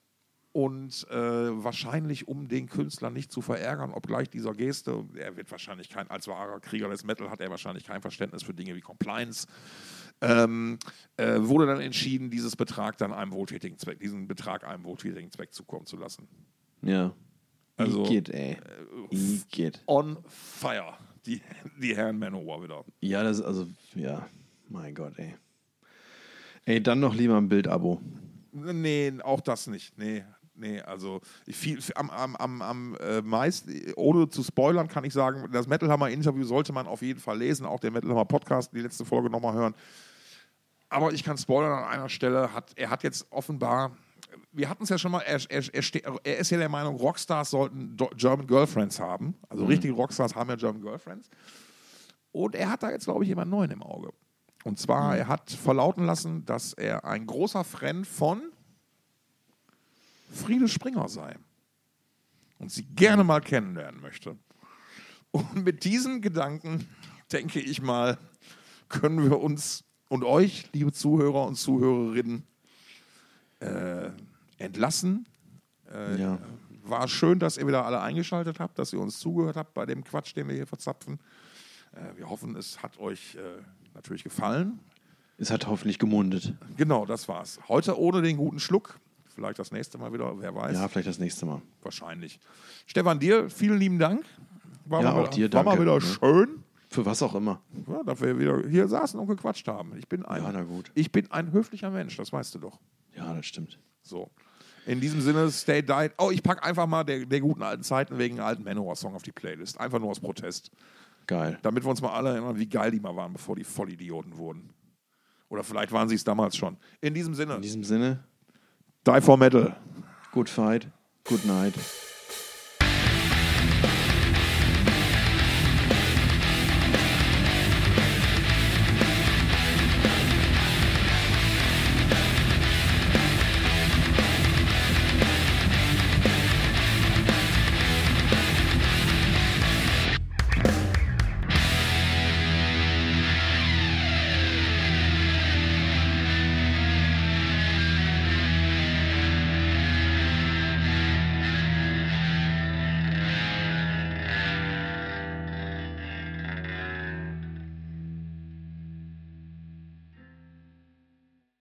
Und äh, wahrscheinlich, um den Künstler nicht zu verärgern, obgleich dieser Geste, er wird wahrscheinlich kein, als wahrer Krieger des Metal hat er wahrscheinlich kein Verständnis für Dinge wie Compliance, ähm, äh, wurde dann entschieden, dieses Betrag dann einem wohltätigen Zweck, diesen Betrag einem wohltätigen Zweck zukommen zu lassen. Ja. Also, Igitt, ey. Igitt. On fire, die, die Herren Manowar wieder. Ja, das ist also, ja, mein Gott, ey. Ey, dann noch lieber ein Bild-Abo. Nee, auch das nicht. Nee, nee, also ich viel, am, am, am, am äh, meisten, ohne zu spoilern, kann ich sagen, das Metal Hammer Interview sollte man auf jeden Fall lesen, auch den Metal Hammer Podcast, die letzte Folge nochmal hören. Aber ich kann spoilern an einer Stelle, hat, er hat jetzt offenbar, wir hatten es ja schon mal, er, er, er, er ist ja der Meinung, Rockstars sollten Do- German Girlfriends haben. Also richtige Rockstars haben ja German Girlfriends. Und er hat da jetzt, glaube ich, jemand Neuen im Auge. Und zwar, er hat verlauten lassen, dass er ein großer Fan von Friede Springer sei. Und sie gerne mal kennenlernen möchte. Und mit diesem Gedanken, denke ich mal, können wir uns und euch, liebe Zuhörer und Zuhörerinnen, äh, entlassen. Äh, Ja. War schön, dass ihr wieder alle eingeschaltet habt, dass ihr uns zugehört habt bei dem Quatsch, den wir hier verzapfen. Äh, wir hoffen, es hat euch äh, natürlich gefallen. Es hat hoffentlich gemundet. Genau, das war's. Heute ohne den guten Schluck. Vielleicht das nächste Mal wieder, wer weiß. Ja, vielleicht das nächste Mal. Wahrscheinlich. Stefan, dir vielen lieben Dank. War Ja, mal, auch dir War mal danke. wieder Ne? schön, Für was auch immer. ja, dass wir wieder hier saßen und gequatscht haben. Ich bin ein, Ja, na gut. Ich bin ein höflicher Mensch, das weißt du doch. Ja, das stimmt. So. In diesem Sinne, stay diet. Oh, ich packe einfach mal der, der guten alten Zeiten wegen einem alten Manowar-Song auf die Playlist. Einfach nur aus Protest. Geil. Damit wir uns mal alle erinnern, wie geil die mal waren, bevor die Vollidioten wurden. Oder vielleicht waren sie es damals schon. In diesem Sinne, In diesem Sinne, die for Metal. good fight, good night.